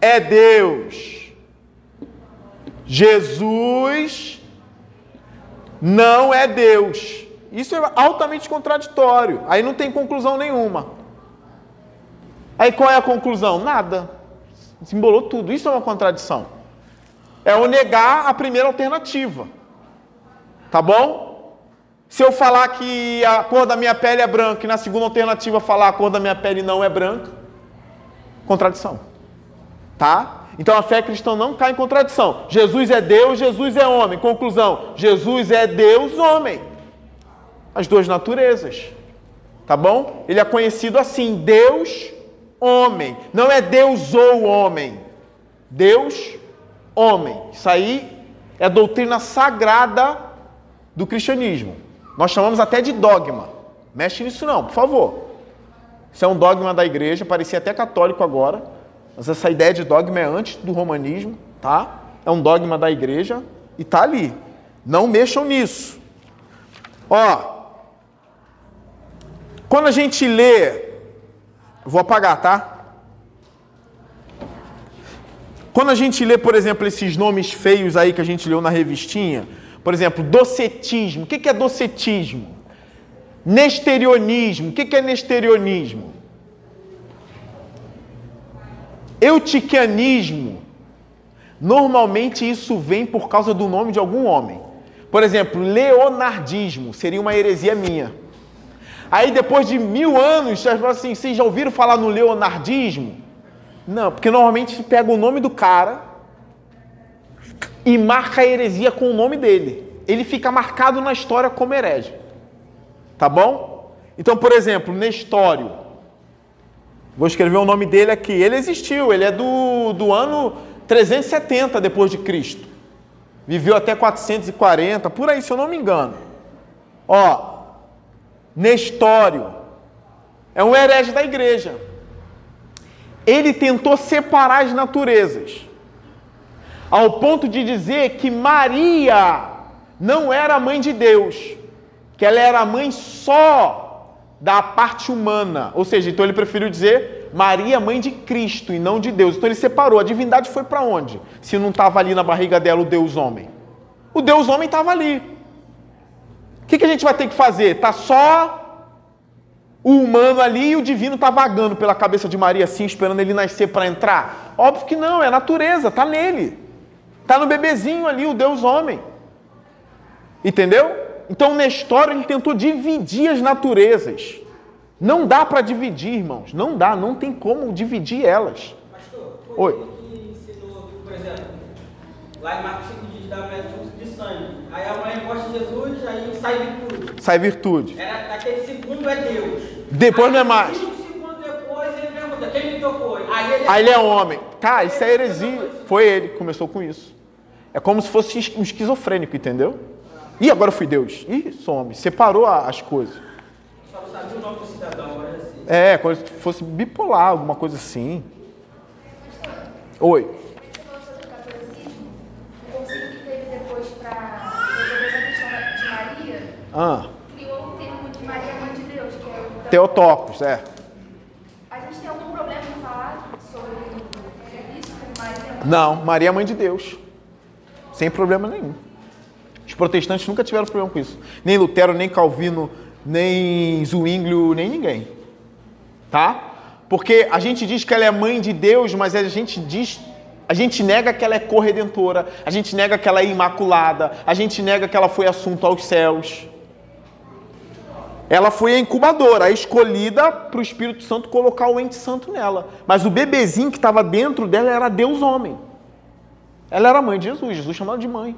é Deus. Jesus não é Deus. Isso é altamente contraditório. Aí não tem conclusão nenhuma. Aí qual é a conclusão? Nada. Simbolou tudo. Isso é uma contradição. É o negar a primeira alternativa. Tá bom? Se eu falar que a cor da minha pele é branca e na segunda alternativa falar a cor da minha pele não é branca, contradição. Tá? Então a fé cristã não cai em contradição. Jesus é Deus, Jesus é homem. Conclusão: Jesus é Deus, homem. As duas naturezas. Tá bom? Ele é conhecido assim: Deus, homem. Não é Deus ou homem. Deus, homem. Isso aí é doutrina sagrada do cristianismo. Nós chamamos até de dogma. Mexe nisso não, por favor. Isso é um dogma da igreja, parecia até católico agora, mas essa ideia de dogma é antes do romanismo, tá? É um dogma da igreja e tá ali. Não mexam nisso. Ó, quando a gente lê, vou apagar, tá? Quando a gente lê, por exemplo, esses nomes feios aí que a gente leu na revistinha, por exemplo, docetismo. O que é docetismo? Nesterionismo. O que é nesterionismo? Eutiquianismo. Normalmente isso vem por causa do nome de algum homem. Por exemplo, leonardismo seria uma heresia minha. Aí depois de mil anos, você fala assim, vocês já ouviram falar no leonardismo? Não, porque normalmente pega o nome do cara e marca a heresia com o nome dele. Ele fica marcado na história como herege. Tá bom? Então, por exemplo, Nestório. Vou escrever o nome dele aqui. Ele existiu, ele é do, do ano 370 depois de Cristo. Viveu até 440, por aí, se eu não me engano. Ó, Nestório é um herege da igreja ele tentou separar as naturezas, ao ponto de dizer que Maria não era mãe de Deus, que ela era mãe só da parte humana. Ou seja, então ele preferiu dizer Maria, mãe de Cristo e não de Deus. Então ele separou. A divindade foi para onde? Se não estava ali na barriga dela o Deus homem. O Deus homem estava ali. O que, que a gente vai ter que fazer? Tá só o humano ali e o divino está vagando pela cabeça de Maria assim, esperando ele nascer para entrar? Óbvio que não, é a natureza, está nele. Está no bebezinho ali, o Deus homem. Entendeu? Então Nestor ele tentou dividir as naturezas. Não dá para dividir, irmãos. Não dá, não tem como dividir elas. Pastor, foi Oi. ele que ensinou, por exemplo, lá em Marcos 5 diz da de sangue. Aí a mãe encosta Jesus, aí sai virtude. Sai virtude. Era naquele segundo é Deus. Depois não é mais. Cinco segundos depois ele pergunta, quem me tocou? Aí ele, Aí ele é homem. Cara, isso é heresia. Foi ele que começou com isso. É como se fosse um esquizofrênico, entendeu? E agora fui Deus. Sou homem. Separou as coisas. Só não sabia o nome do cidadão, agora assim. É, fosse bipolar, alguma coisa assim. Oi. Ah, criou o termo de Maria Mãe de Deus, que é o Teotocos, é. A gente tem algum problema em falar sobre o serviço com Maria? Não, Maria é mãe de Deus. Sem problema nenhum. Protestantes nunca tiveram problema com isso. Nem Lutero, nem Calvino, nem Zwinglio, nem ninguém. Tá? Porque a gente diz que ela é mãe de Deus, mas a gente diz. A gente nega que ela é corredentora, a gente nega que ela é imaculada, a gente nega que ela foi assunto aos céus. Ela foi a incubadora, a escolhida para o Espírito Santo colocar o ente santo nela. Mas o bebezinho que estava dentro dela era Deus homem. Ela era mãe de Jesus, Jesus chamava de mãe.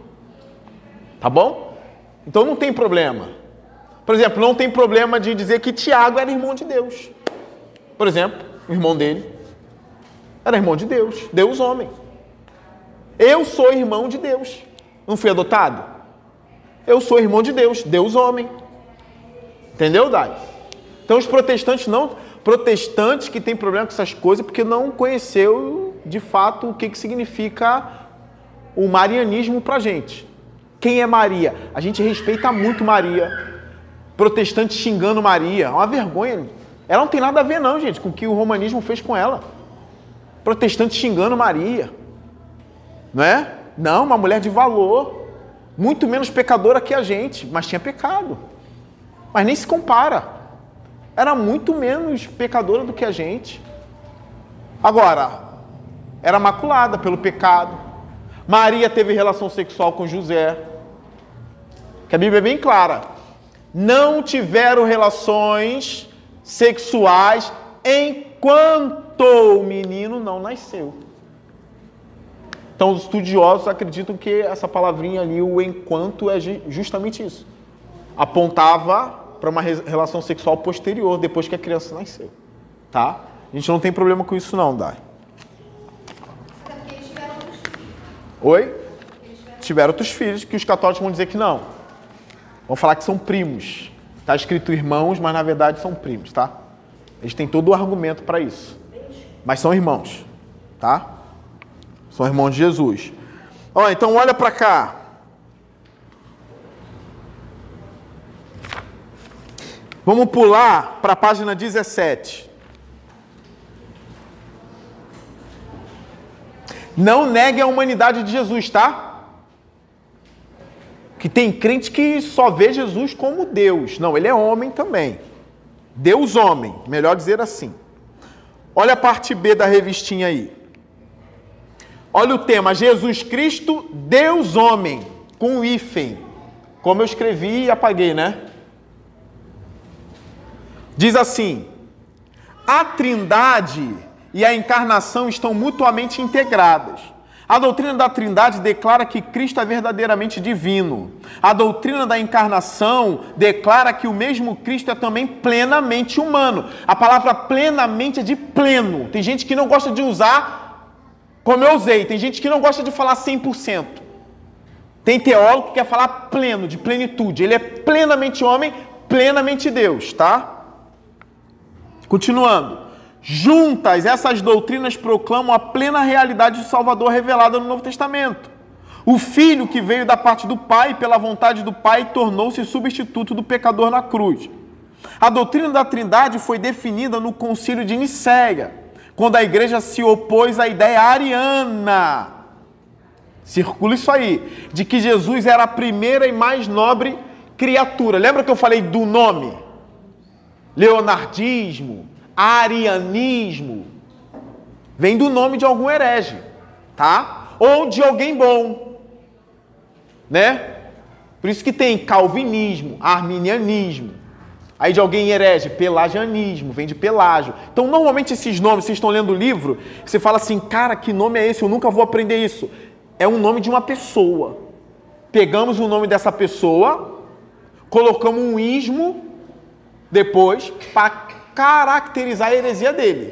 Tá bom? Então não tem problema. Por exemplo, não tem problema de dizer que Tiago era irmão de Deus. Por exemplo, o irmão dele era irmão de Deus, Deus homem. Eu sou irmão de Deus. Não fui adotado? Eu sou irmão de Deus, Deus homem. Entendeu, Dai? Então os protestantes não, protestantes que têm problema com essas coisas porque não conheceu de fato o que, que significa o marianismo pra gente. Quem é Maria? A gente respeita muito Maria. Protestante xingando Maria, é uma vergonha. Ela não tem nada a ver não, gente, com o que o romanismo fez com ela. Protestante xingando Maria. Não é? Não, uma mulher de valor, muito menos pecadora que a gente, mas tinha pecado. Mas nem se compara. Era muito menos pecadora do que a gente. Agora, era maculada pelo pecado. Maria teve relação sexual com José. Que a Bíblia é bem clara. Não tiveram relações sexuais enquanto o menino não nasceu. Então, os estudiosos acreditam que essa palavrinha ali, o enquanto, é justamente isso. Apontava para uma relação sexual posterior, depois que a criança nasceu. Tá? A gente não tem problema com isso, não, Dai. Oi? Tiveram outros filhos que os católicos vão dizer que não. Vão falar que são primos. Está escrito irmãos, mas na verdade são primos, tá? Eles têm todo o argumento para isso. Mas são irmãos, tá? São irmãos de Jesus. Ó, então olha para cá. Vamos pular para a página 17. Não negue a humanidade de Jesus, tá? Que tem crente que só vê Jesus como Deus. Não, ele é homem também. Deus homem, melhor dizer assim. Olha a parte B da revistinha aí. Olha o tema: Jesus Cristo, Deus homem, com hífen. Como eu escrevi e apaguei, né? Diz assim: a Trindade e a encarnação estão mutuamente integradas. A doutrina da Trindade declara que Cristo é verdadeiramente divino. A doutrina da encarnação declara que o mesmo Cristo é também plenamente humano. A palavra plenamente é de pleno. Tem gente que não gosta de usar como eu usei, tem gente que não gosta de falar 100%. Tem teólogo que quer falar pleno, de plenitude. Ele é plenamente homem, plenamente Deus, tá? Continuando. Juntas, essas doutrinas proclamam a plena realidade do Salvador revelada no Novo Testamento. O Filho que veio da parte do Pai, pela vontade do Pai, tornou-se substituto do pecador na cruz. A doutrina da Trindade foi definida no Concílio de Nicéia quando a igreja se opôs à ideia ariana. Circula isso aí, de que Jesus era a primeira e mais nobre criatura. Lembra que eu falei do nome? Leonardismo, arianismo. Vem do nome de algum herege, tá? Ou de alguém bom, né? Por isso que tem calvinismo, arminianismo. Aí de alguém herege, pelagianismo, vem de pelágio. Então, normalmente esses nomes, vocês estão lendo o livro, você fala assim, cara, que nome é esse? Eu nunca vou aprender isso. É um nome de uma pessoa. Pegamos o nome dessa pessoa, colocamos um ismo depois para caracterizar a heresia dele.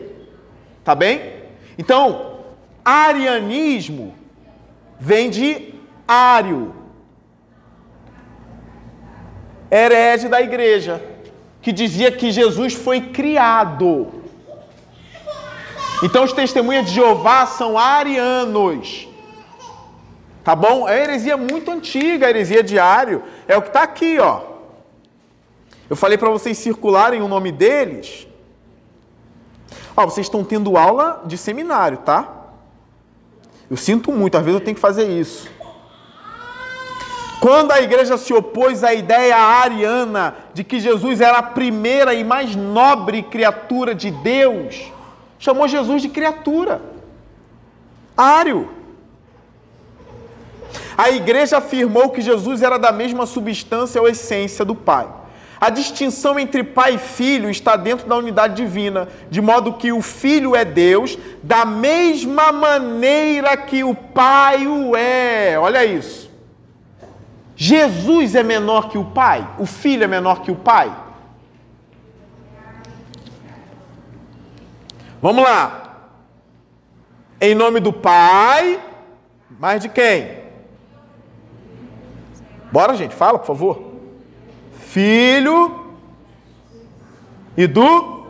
Tá bem? Então, arianismo vem de ário, herege da igreja que dizia que Jesus foi criado. Então os testemunhas de Jeová são arianos. Tá bom? É heresia muito antiga, a heresia diário. É o que está aqui, ó. Eu falei para vocês circularem o nome deles. Ó, vocês estão tendo aula de seminário, tá? Eu sinto muito, às vezes eu tenho que fazer isso. Quando a igreja se opôs à ideia ariana de que Jesus era a primeira e mais nobre criatura de Deus, chamou Jesus de criatura. Ário. A igreja afirmou que Jesus era da mesma substância ou essência do Pai. A distinção entre pai e filho está dentro da unidade divina, de modo que o filho é Deus da mesma maneira que o pai o é. Olha isso. Jesus é menor que o Pai? O Filho é menor que o Pai? Vamos lá. Em nome do Pai, mais de quem? Bora, gente, fala, por favor. Filho e do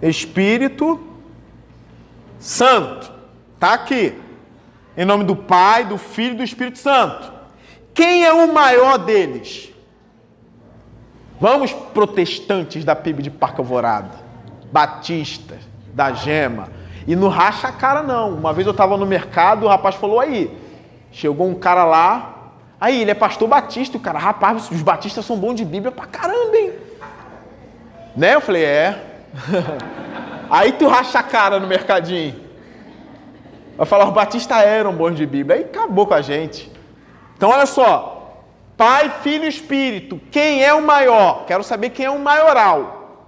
Espírito Santo. Tá aqui. Em nome do Pai, do Filho e do Espírito Santo. Quem é o maior deles? Vamos, protestantes da PIB de Parque Alvorada, batistas, da Gema. E não racha a cara, não. Uma vez eu estava no mercado, o rapaz falou aí. Chegou um cara lá. Aí, ele é pastor batista. O cara, rapaz, os batistas são bons de Bíblia pra caramba, hein? Né? Eu falei, é. (laughs) aí tu racha a cara no mercadinho. Vai falar, os batistas eram bons de Bíblia. Aí acabou com a gente. Então, olha só. Pai, Filho e Espírito. Quem é o maior? Quero saber quem é o maioral.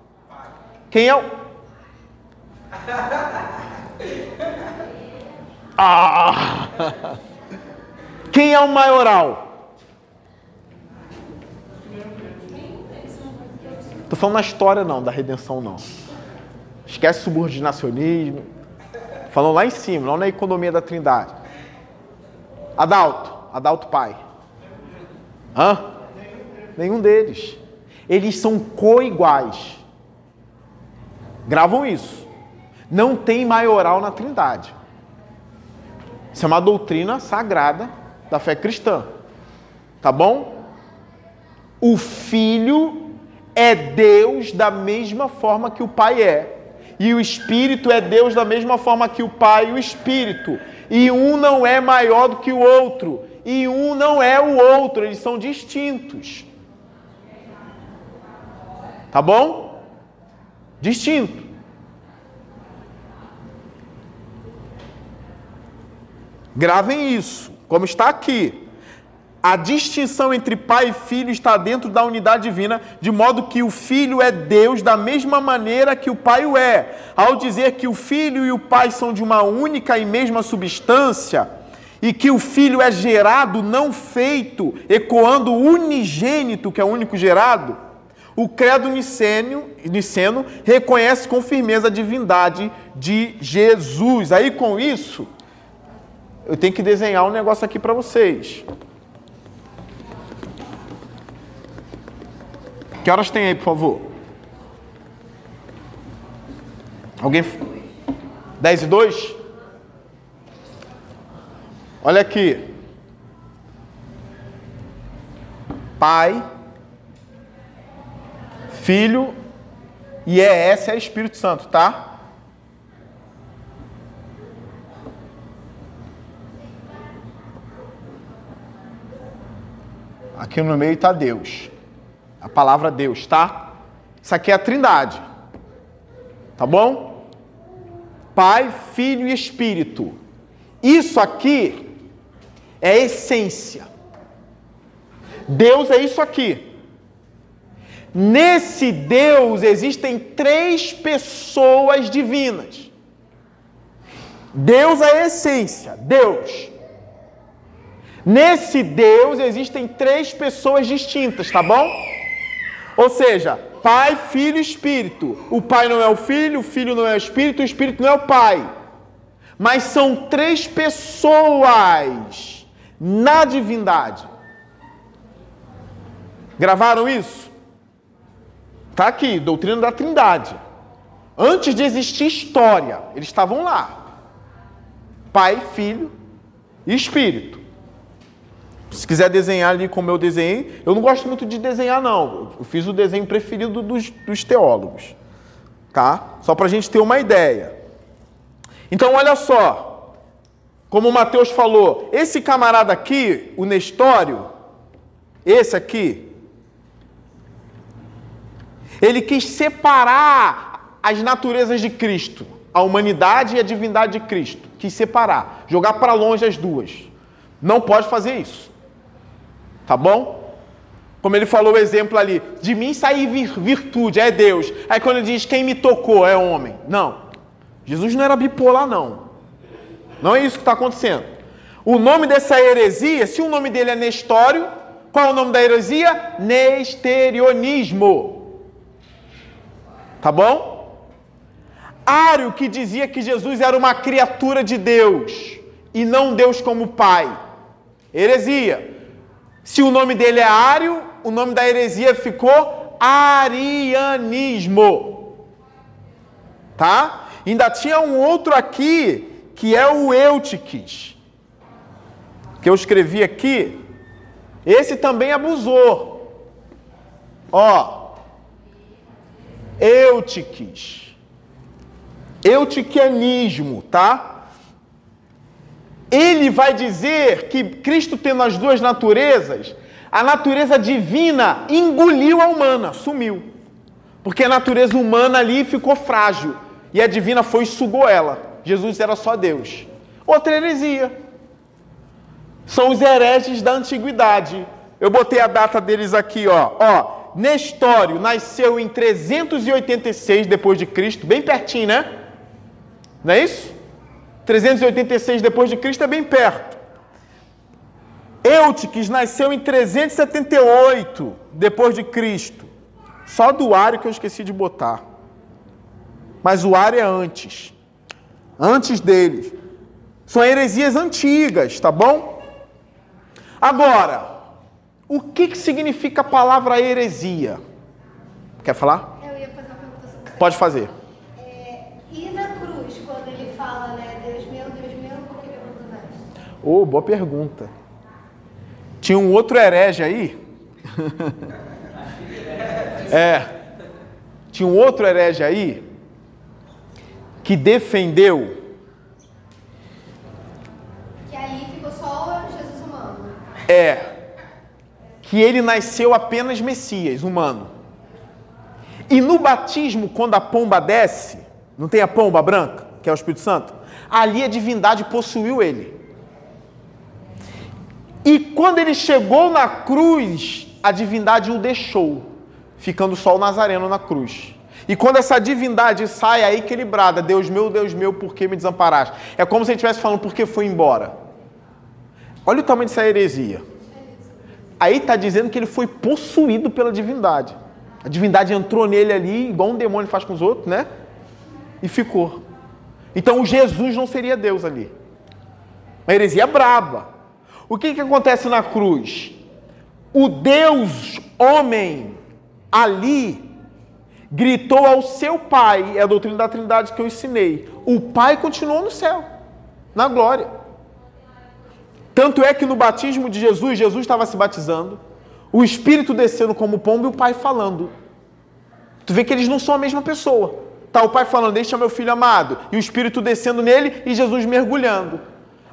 Quem é o. (laughs) Ah! Quem é o maioral? Tô falando na história não, da redenção não. Esquece subordinacionismo. Falando lá em cima, não na economia da trindade. Adalto, Adalto pai. Hã? Nenhum deles. Eles são coiguais. Gravam isso. Não tem maioral na trindade. Isso é uma doutrina sagrada da fé cristã. Tá bom? O filho é Deus da mesma forma que o pai é. E o espírito é Deus da mesma forma que o pai e o espírito. E um não é maior do que o outro. E um não é o outro, eles são distintos. Tá bom? Distinto. Gravem isso, como está aqui. A distinção entre pai e filho está dentro da unidade divina, de modo que o filho é Deus da mesma maneira que o pai o é. Ao dizer que o filho e o pai são de uma única e mesma substância, e que o filho é gerado, não feito, ecoando o unigênito, que é o único gerado, o credo nicênio, niceno reconhece com firmeza a divindade de Jesus. Aí com isso, eu tenho que desenhar um negócio aqui para vocês. Que horas tem aí, por favor? Alguém? 10 e 2? Olha aqui. Pai, Filho e ES é Espírito Santo, tá? Aqui no meio está Deus. A palavra Deus, tá? Isso aqui é a Trindade. Tá bom? Pai, Filho e Espírito. Isso aqui é essência. Deus é isso aqui. Nesse Deus existem três pessoas divinas. Deus é a essência, Deus. Nesse Deus existem três pessoas distintas, tá bom? Ou seja, Pai, Filho e Espírito. O Pai não é o Filho, o Filho não é o Espírito, o Espírito não é o Pai. Mas são três pessoas na divindade. Gravaram isso? Tá aqui, doutrina da Trindade. Antes de existir história, eles estavam lá. Pai, Filho e Espírito. Se quiser desenhar ali como eu desenhei, eu não gosto muito de desenhar, não. Eu fiz o desenho preferido dos, dos teólogos. Tá? Só para a gente ter uma ideia. Então, olha só. Como o Mateus falou, esse camarada aqui, o Nestório, esse aqui, ele quis separar as naturezas de Cristo, a humanidade e a divindade de Cristo. Quis separar, jogar para longe as duas. Não pode fazer isso. Tá bom? Como ele falou o exemplo ali, de mim sair virtude, é Deus. Aí quando ele diz quem me tocou é homem. Não. Jesus não era bipolar, não. Não é isso que está acontecendo. O nome dessa heresia, se o nome dele é Nestório, qual é o nome da heresia? Nesterionismo. Tá bom? Ário que dizia que Jesus era uma criatura de Deus e não Deus como Pai. Heresia. Se o nome dele é Ário, o nome da heresia ficou arianismo. Tá? Ainda tinha um outro aqui, que é o Eutiques, que eu escrevi aqui. Esse também abusou. Ó, Eutiques. eutiquianismo, tá? Ele vai dizer que Cristo tendo as duas naturezas, a natureza divina engoliu a humana, sumiu. Porque a natureza humana ali ficou frágil e a divina foi e sugou ela. Jesus era só Deus. Outra heresia. São os hereges da antiguidade. Eu botei a data deles aqui, ó. Ó, Nestório nasceu em 386 depois de Cristo, bem pertinho, né? Não é isso? 386 depois de Cristo é bem perto. Eutiques nasceu em 378 depois de Cristo. Só do Ário que eu esqueci de botar. Mas o Ário é antes. Antes deles. São heresias antigas, tá bom? Agora, o que, que significa a palavra heresia? Quer falar? Eu ia fazer uma pergunta sobre. Pode fazer. É, e na cruz, quando ele fala, né, Deus meu, Deus meu, por que me Ô, boa pergunta. Tinha um outro herege aí? (laughs) é. Tinha um outro herege aí que defendeu Que ali ficou só Jesus humano. é que ele nasceu apenas Messias, humano. E no batismo, quando a pomba desce, não tem a pomba branca, que é o Espírito Santo, ali a divindade possuiu ele. E quando ele chegou na cruz, a divindade o deixou, ficando só o Nazareno na cruz. E quando essa divindade sai, aí que ele brada: Deus meu, Deus meu, por que me desamparaste? É como se ele estivesse falando, por que foi embora? Olha o tamanho dessa heresia. Aí está dizendo que ele foi possuído pela divindade. A divindade entrou nele ali, igual um demônio faz com os outros, né? E ficou. Então Jesus não seria Deus ali. Uma heresia braba. O que, que acontece na cruz? O Deus homem ali gritou ao seu pai, é a doutrina da Trindade que eu ensinei. O pai continuou no céu, na glória. Tanto é que no batismo de Jesus, Jesus estava se batizando, o Espírito descendo como pombo e o Pai falando. Tu vê que eles não são a mesma pessoa. Tá o Pai falando, deixa meu filho amado, e o Espírito descendo nele e Jesus mergulhando.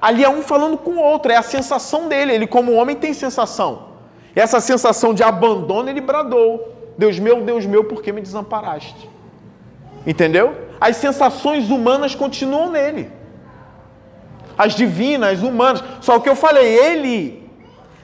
Ali é um falando com o outro, é a sensação dele. Ele, como homem, tem sensação. Essa sensação de abandono, ele bradou: Deus meu, Deus meu, por que me desamparaste? Entendeu? As sensações humanas continuam nele as divinas, as humanas. Só que eu falei, ele,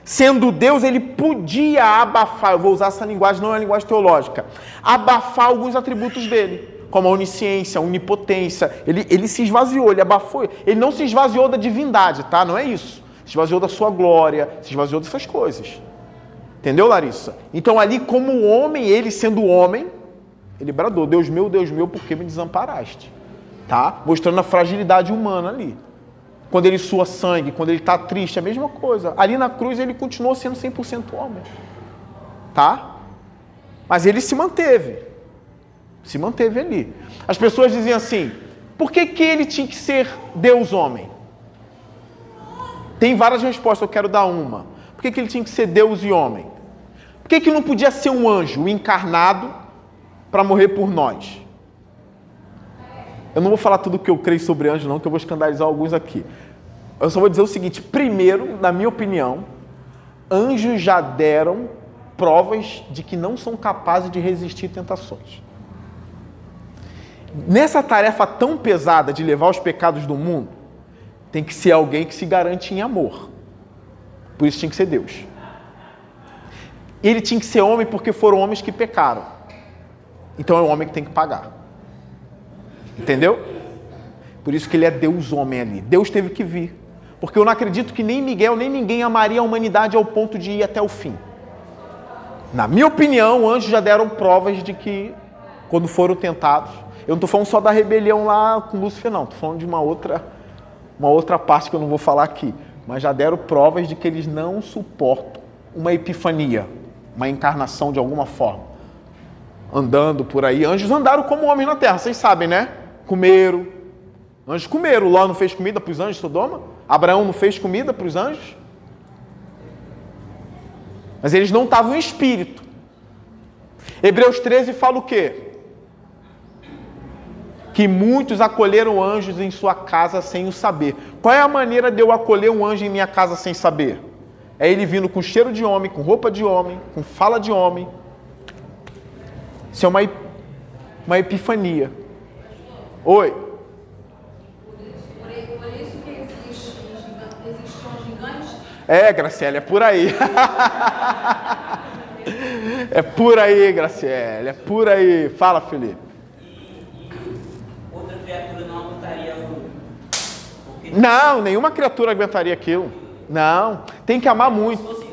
sendo Deus, ele podia abafar, eu vou usar essa linguagem, não é uma linguagem teológica, abafar alguns atributos dele, como a onisciência, a onipotência. Ele, ele se esvaziou, ele abafou. Ele não se esvaziou da divindade, tá? Não é isso. Se esvaziou da sua glória, se esvaziou dessas coisas. Entendeu, Larissa? Então, ali, como homem, ele sendo homem, ele bradou: Deus meu, Deus meu, por que me desamparaste? Tá? Mostrando a fragilidade humana ali. Quando ele sua sangue, quando ele está triste, é a mesma coisa. Ali na cruz ele continuou sendo 100% homem. Tá? Mas ele se manteve. Se manteve ali. As pessoas diziam assim: por que, que ele tinha que ser Deus homem? Tem várias respostas, eu quero dar uma. Por que, que ele tinha que ser Deus e homem? Por que, que não podia ser um anjo encarnado para morrer por nós? Eu não vou falar tudo o que eu creio sobre anjo, não, que eu vou escandalizar alguns aqui. Eu só vou dizer o seguinte: primeiro, na minha opinião, anjos já deram provas de que não são capazes de resistir tentações. Nessa tarefa tão pesada de levar os pecados do mundo, tem que ser alguém que se garante em amor. Por isso tinha que ser Deus. Ele tinha que ser homem porque foram homens que pecaram. Então é o homem que tem que pagar. Entendeu? Por isso que ele é Deus homem ali. Deus teve que vir. Porque eu não acredito que nem Miguel, nem ninguém amaria a humanidade ao ponto de ir até o fim. Na minha opinião, anjos já deram provas de que, quando foram tentados, eu não estou falando só da rebelião lá com Lúcifer, não. Estou falando de uma outra, uma outra parte que eu não vou falar aqui. Mas já deram provas de que eles não suportam uma epifania, uma encarnação de alguma forma. Andando por aí. Anjos andaram como homens na terra, vocês sabem, né? Comeram. Anjos comeram. Ló não fez comida para os anjos de Sodoma? Abraão não fez comida para os anjos? Mas eles não estavam em espírito. Hebreus 13 fala o quê? Que muitos acolheram anjos em sua casa sem o saber. Qual é a maneira de eu acolher um anjo em minha casa sem saber? É ele vindo com cheiro de homem, com roupa de homem, com fala de homem. Isso é uma, uma epifania. Oi. Por isso que. É, Graciela, é por aí. (laughs) é por aí, Graciela, é por aí. Fala, Felipe. Outra criatura não aguentaria o. Porque Não, nenhuma criatura aguentaria aquilo. Não, tem que amar muito. o.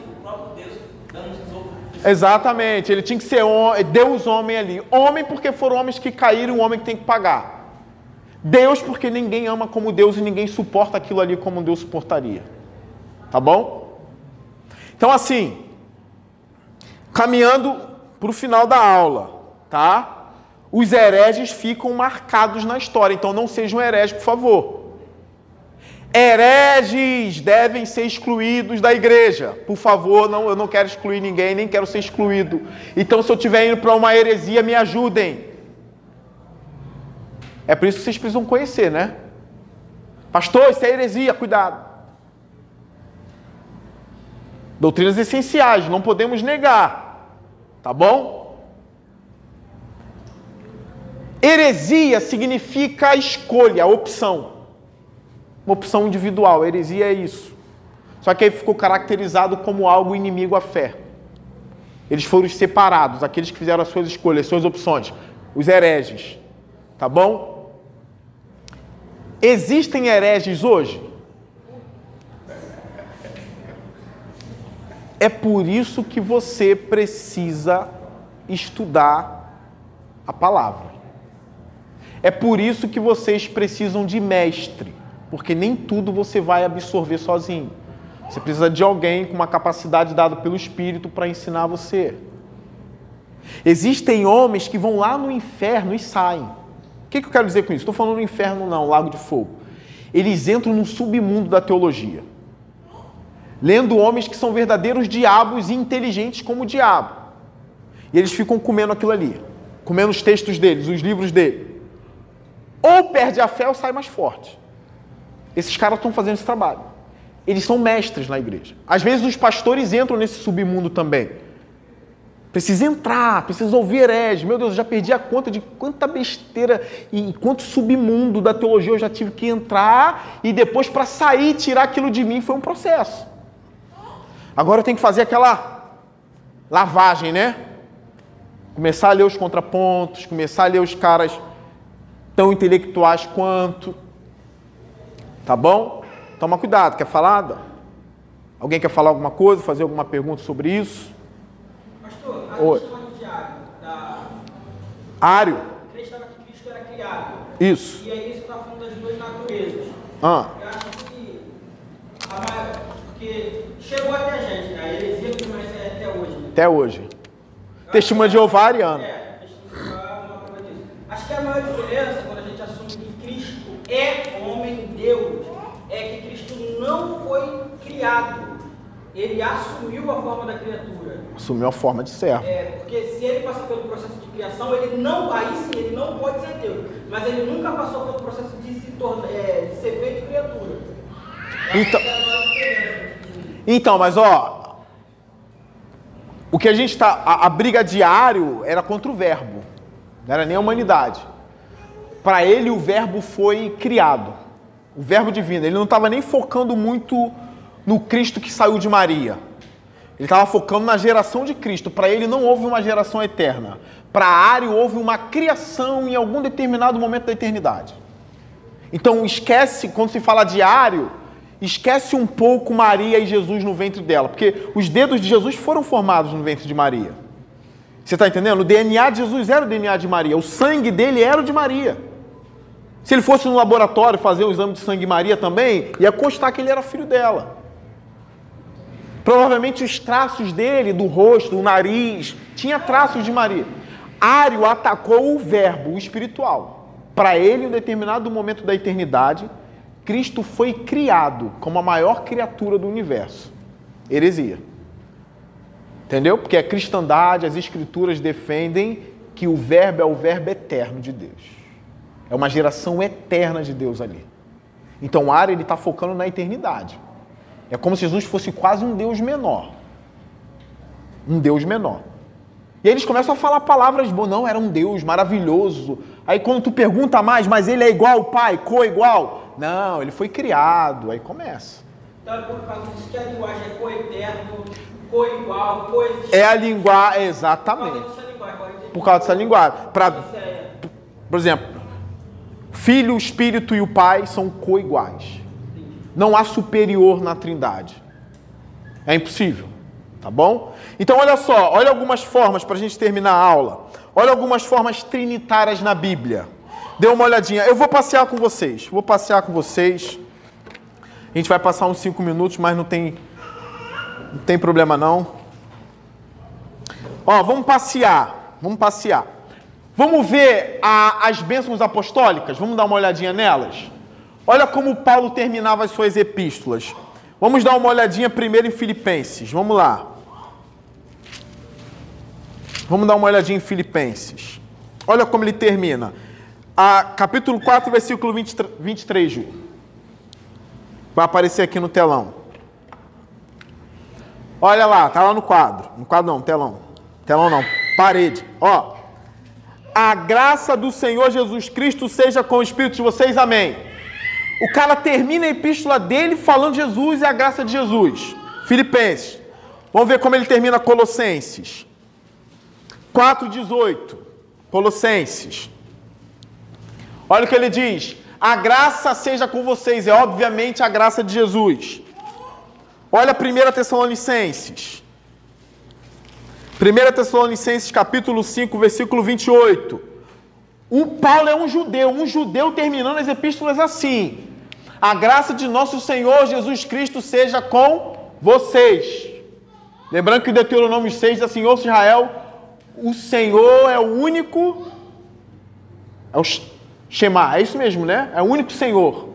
Exatamente, ele tinha que ser Deus homem ali. Homem porque foram homens que caíram, um homem que tem que pagar. Deus porque ninguém ama como Deus e ninguém suporta aquilo ali como Deus suportaria. Tá bom? Então assim, caminhando para o final da aula, tá? Os hereges ficam marcados na história, então não sejam hereges, por favor. Hereges devem ser excluídos da igreja. Por favor, não, eu não quero excluir ninguém, nem quero ser excluído. Então, se eu estiver indo para uma heresia, me ajudem. É por isso que vocês precisam conhecer, né? Pastor, isso é heresia, cuidado. Doutrinas essenciais, não podemos negar. Tá bom? Heresia significa escolha, opção uma opção individual. Heresia é isso. Só que aí ficou caracterizado como algo inimigo à fé. Eles foram separados, aqueles que fizeram as suas escolhas, as suas opções, os hereges. Tá bom? Existem hereges hoje? É por isso que você precisa estudar a palavra. É por isso que vocês precisam de mestre, porque nem tudo você vai absorver sozinho. Você precisa de alguém com uma capacidade dada pelo Espírito para ensinar você. Existem homens que vão lá no inferno e saem. O que, que eu quero dizer com isso? Estou falando no inferno, não, lago de fogo. Eles entram no submundo da teologia, lendo homens que são verdadeiros diabos e inteligentes como o diabo. E eles ficam comendo aquilo ali, comendo os textos deles, os livros dele. Ou perde a fé ou sai mais forte. Esses caras estão fazendo esse trabalho. Eles são mestres na igreja. Às vezes os pastores entram nesse submundo também. Precisa entrar, precisa ouvir hereges. Meu Deus, eu já perdi a conta de quanta besteira e quanto submundo da teologia eu já tive que entrar e depois para sair tirar aquilo de mim foi um processo. Agora eu tenho que fazer aquela lavagem, né? Começar a ler os contrapontos, começar a ler os caras tão intelectuais quanto. Tá bom? Toma cuidado, quer falar? Alguém quer falar alguma coisa, fazer alguma pergunta sobre isso? Pastor, a Oi. questão de Tiago, da... Ário, acreditava que Cristo era criado. isso. E aí você está falando das duas naturezas. Ah, Eu acho que. a maior- Porque chegou até a gente, né? a heresia permanece até hoje. né? até hoje. Testemunha de Jeová ariano. É, deixa eu falar uma prova disso. Acho que a maior diferença quando a gente assume que Cristo é homem Deus é que Cristo não foi criado. Ele assumiu a forma da criatura. Assumiu a forma de servo. É, porque se ele passar pelo processo de criação, ele não, aí sim, ele não pode ser Deus. Mas ele nunca passou pelo processo de se tornar, é, de ser feito criatura. Então- é. Então, mas ó, o que a gente tá, a, a briga diário era contra o verbo, não era nem a humanidade. Para ele o verbo foi criado, o verbo divino. Ele não estava nem focando muito no Cristo que saiu de Maria. Ele estava focando na geração de Cristo. Para ele não houve uma geração eterna. Para Ário houve uma criação em algum determinado momento da eternidade. Então esquece, quando se fala de Ário, esquece um pouco Maria e Jesus no ventre dela, porque os dedos de Jesus foram formados no ventre de Maria. Você está entendendo? O DNA de Jesus era o DNA de Maria, o sangue dele era o de Maria. Se ele fosse no laboratório fazer o exame de sangue Maria também, ia constar que ele era filho dela. Provavelmente os traços dele, do rosto, o nariz, tinha traços de Maria. Ário atacou o verbo, o espiritual. Para ele, em um determinado momento da eternidade, Cristo foi criado como a maior criatura do universo. Heresia. Entendeu? Porque a cristandade, as escrituras defendem que o verbo é o verbo eterno de Deus. É uma geração eterna de Deus ali. Então o Ara ele está focando na eternidade. É como se Jesus fosse quase um Deus menor. Um Deus menor. E aí eles começam a falar palavras boas. Não, era um Deus maravilhoso. Aí quando tu pergunta mais, mas ele é igual ao Pai, co-igual? Não, ele foi criado. Aí começa. Então é por causa disso que a linguagem é coeterno, coigual, coexistente. É a linguagem, Por causa exatamente. dessa linguagem. Por causa dessa linguagem. Pra, é- por exemplo, Filho, o Espírito e o Pai são coiguais. Não há superior na Trindade. É impossível. Tá bom? Então, olha só, olha algumas formas para a gente terminar a aula. Olha algumas formas trinitárias na Bíblia. Dê uma olhadinha. Eu vou passear com vocês. Vou passear com vocês. A gente vai passar uns 5 minutos, mas não tem, não tem problema não. Ó, vamos passear. Vamos passear. Vamos ver a- as bênçãos apostólicas? Vamos dar uma olhadinha nelas? Olha como Paulo terminava as suas epístolas. Vamos dar uma olhadinha primeiro em Filipenses. Vamos lá. Vamos dar uma olhadinha em Filipenses. Olha como ele termina. A, capítulo 4, versículo 20, 23, Ju. Vai aparecer aqui no telão. Olha lá, tá lá no quadro. No quadro não, telão. Telão não, parede. Ó. A graça do Senhor Jesus Cristo seja com o Espírito de vocês, amém. O cara termina a epístola dele falando de Jesus e a graça de Jesus. Filipenses. Vamos ver como ele termina Colossenses. 4,18. Colossenses. Olha o que ele diz. A graça seja com vocês. É obviamente a graça de Jesus. Olha 1 Tessalonicenses. 1 Tessalonicenses capítulo 5, versículo 28. O Paulo é um judeu, um judeu terminando as epístolas assim. A graça de nosso Senhor Jesus Cristo seja com vocês. Lembrando que Deuteronômio 6 diz assim, ouça Israel, o Senhor é o único, é o Shema, é isso mesmo, né? É o único Senhor.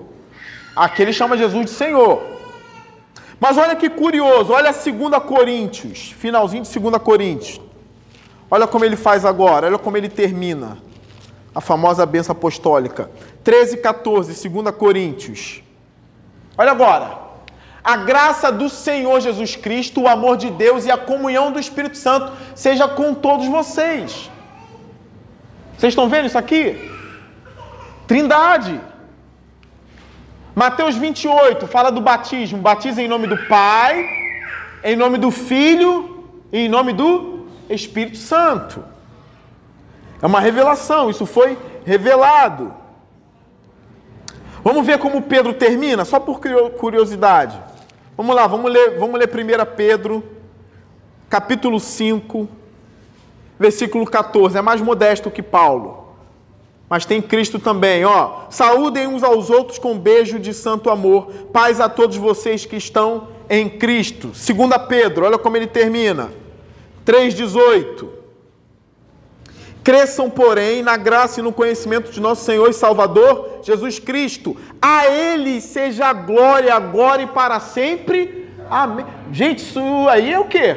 Aqui ele chama Jesus de Senhor. Mas olha que curioso, olha 2 Coríntios, finalzinho de 2 Coríntios. Olha como ele faz agora, olha como ele termina a famosa benção apostólica. 13 e 14, 2 Coríntios. Olha agora. A graça do Senhor Jesus Cristo, o amor de Deus e a comunhão do Espírito Santo seja com todos vocês. Vocês estão vendo isso aqui? Trindade. Mateus 28 fala do batismo. Batiza em nome do Pai, em nome do Filho e em nome do Espírito Santo. É uma revelação, isso foi revelado. Vamos ver como Pedro termina, só por curiosidade. Vamos lá, vamos ler, vamos ler 1 Pedro, capítulo 5, versículo 14. É mais modesto que Paulo, mas tem Cristo também. Ó, saúdem uns aos outros com beijo de santo amor. Paz a todos vocês que estão em Cristo. 2 Pedro, olha como ele termina. 3,18. Cresçam, porém, na graça e no conhecimento de nosso Senhor e Salvador, Jesus Cristo. A Ele seja a glória agora e para sempre. Amém. Gente, isso aí é o quê?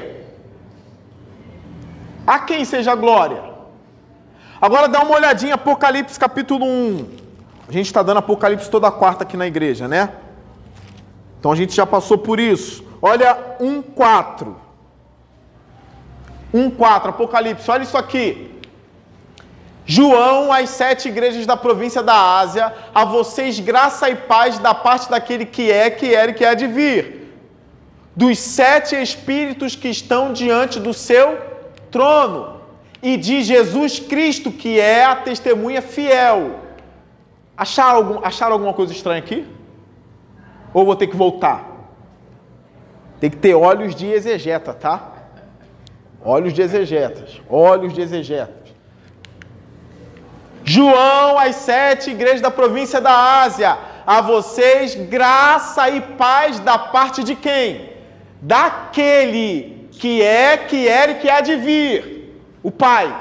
A quem seja a glória? Agora dá uma olhadinha, Apocalipse capítulo 1. A gente está dando Apocalipse toda quarta aqui na igreja, né? Então a gente já passou por isso. Olha 1,4. 1,4, Apocalipse, olha isso aqui. João às sete igrejas da província da Ásia, a vocês graça e paz da parte daquele que é, que era e que há de vir, dos sete espíritos que estão diante do seu trono, e de Jesus Cristo, que é a testemunha fiel. Acharam, algum, acharam alguma coisa estranha aqui? Ou vou ter que voltar? Tem que ter olhos de exegeta, tá? Olhos de exegetas, olhos de exegetas. João, às sete igrejas da província da Ásia, a vocês graça e paz da parte de quem? Daquele que é, que era e que há de vir, o Pai.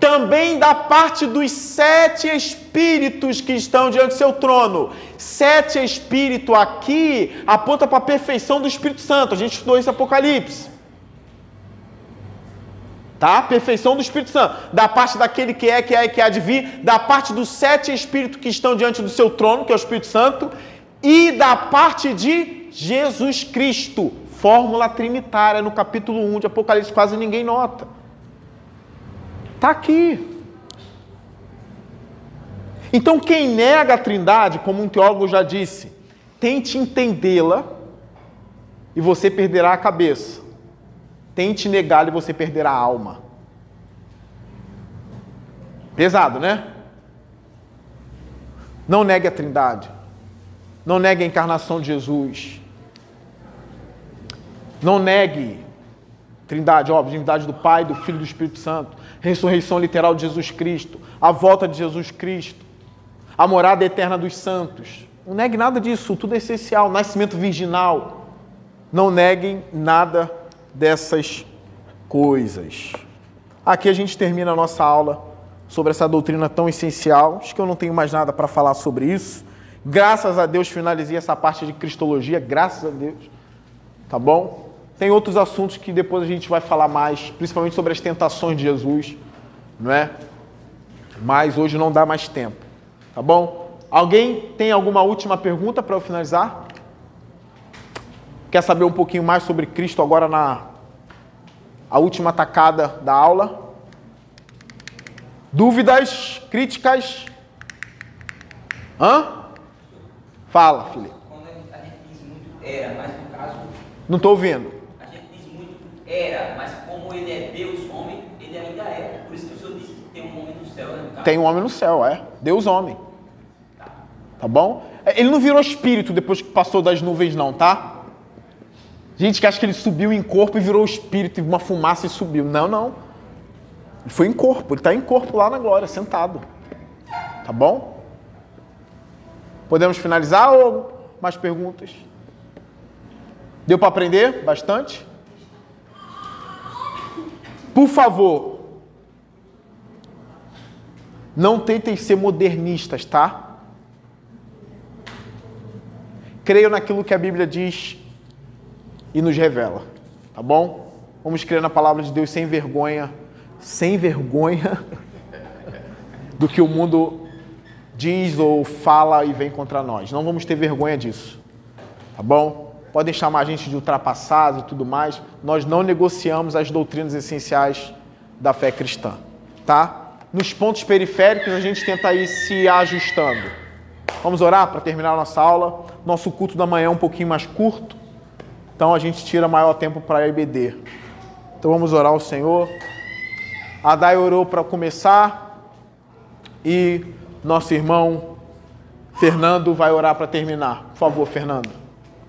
Também da parte dos sete espíritos que estão diante do seu trono. Sete espírito aqui aponta para a perfeição do Espírito Santo. A gente estudou isso em Apocalipse. Tá? Perfeição do Espírito Santo. Da parte daquele que é, que é e que há de vir, da parte dos sete espíritos que estão diante do seu trono, que é o Espírito Santo, e da parte de Jesus Cristo. Fórmula trinitária no capítulo 1 de Apocalipse, quase ninguém nota. Está aqui. Então, quem nega a Trindade, como um teólogo já disse, tente entendê-la e você perderá a cabeça. Tente negá-la e você perderá a alma. Pesado, né? Não negue a Trindade. Não negue a encarnação de Jesus. Não negue Trindade, óbvio, divindade do Pai, do Filho e do Espírito Santo, ressurreição literal de Jesus Cristo, a volta de Jesus Cristo, a morada eterna dos santos. Não negue nada disso, tudo é essencial. Nascimento virginal. Não neguem nada dessas coisas. Aqui a gente termina a nossa aula sobre essa doutrina tão essencial. Acho que eu não tenho mais nada para falar sobre isso. Graças a Deus finalizei essa parte de cristologia, graças a Deus. Tá bom? Tem outros assuntos que depois a gente vai falar mais, principalmente sobre as tentações de Jesus, não é? Mas hoje não dá mais tempo, tá bom? Alguém tem alguma última pergunta para eu finalizar? Quer saber um pouquinho mais sobre Cristo agora na a última tacada da aula? Dúvidas, críticas? Hã? Fala, Felipe. Quando a gente diz muito era, mas no caso, Não estou ouvindo. a gente diz muito era, mas como ele é Deus, homem, ele ainda é. Por isso que o senhor disse que tem um homem no céu, né? Tem um homem no céu, é. Deus homem. Tá bom? É, Ele não virou espírito depois que passou das nuvens, não, tá? Gente que acha que ele subiu em corpo e virou espírito, e uma fumaça e subiu. Não, não. Ele foi em corpo, ele está em corpo lá na glória, sentado. Tá bom? Podemos finalizar ou mais perguntas? Deu para aprender bastante? Por favor, não tentem ser modernistas, tá? Creiam naquilo que a Bíblia diz e nos revela, tá bom? Vamos crer na palavra de Deus sem vergonha, sem vergonha do que o mundo diz ou fala e vem contra nós. Não vamos ter vergonha disso, tá bom? Podem chamar a gente de ultrapassados e tudo mais. Nós não negociamos as doutrinas essenciais da fé cristã, tá? Nos pontos periféricos a gente tenta ir se ajustando. Vamos orar para terminar a nossa aula. Nosso culto da manhã é um pouquinho mais curto, então a gente tira maior tempo para a. Então vamos orar ao Senhor. A orou para começar e nosso irmão Fernando vai orar para terminar. Por favor, Fernando.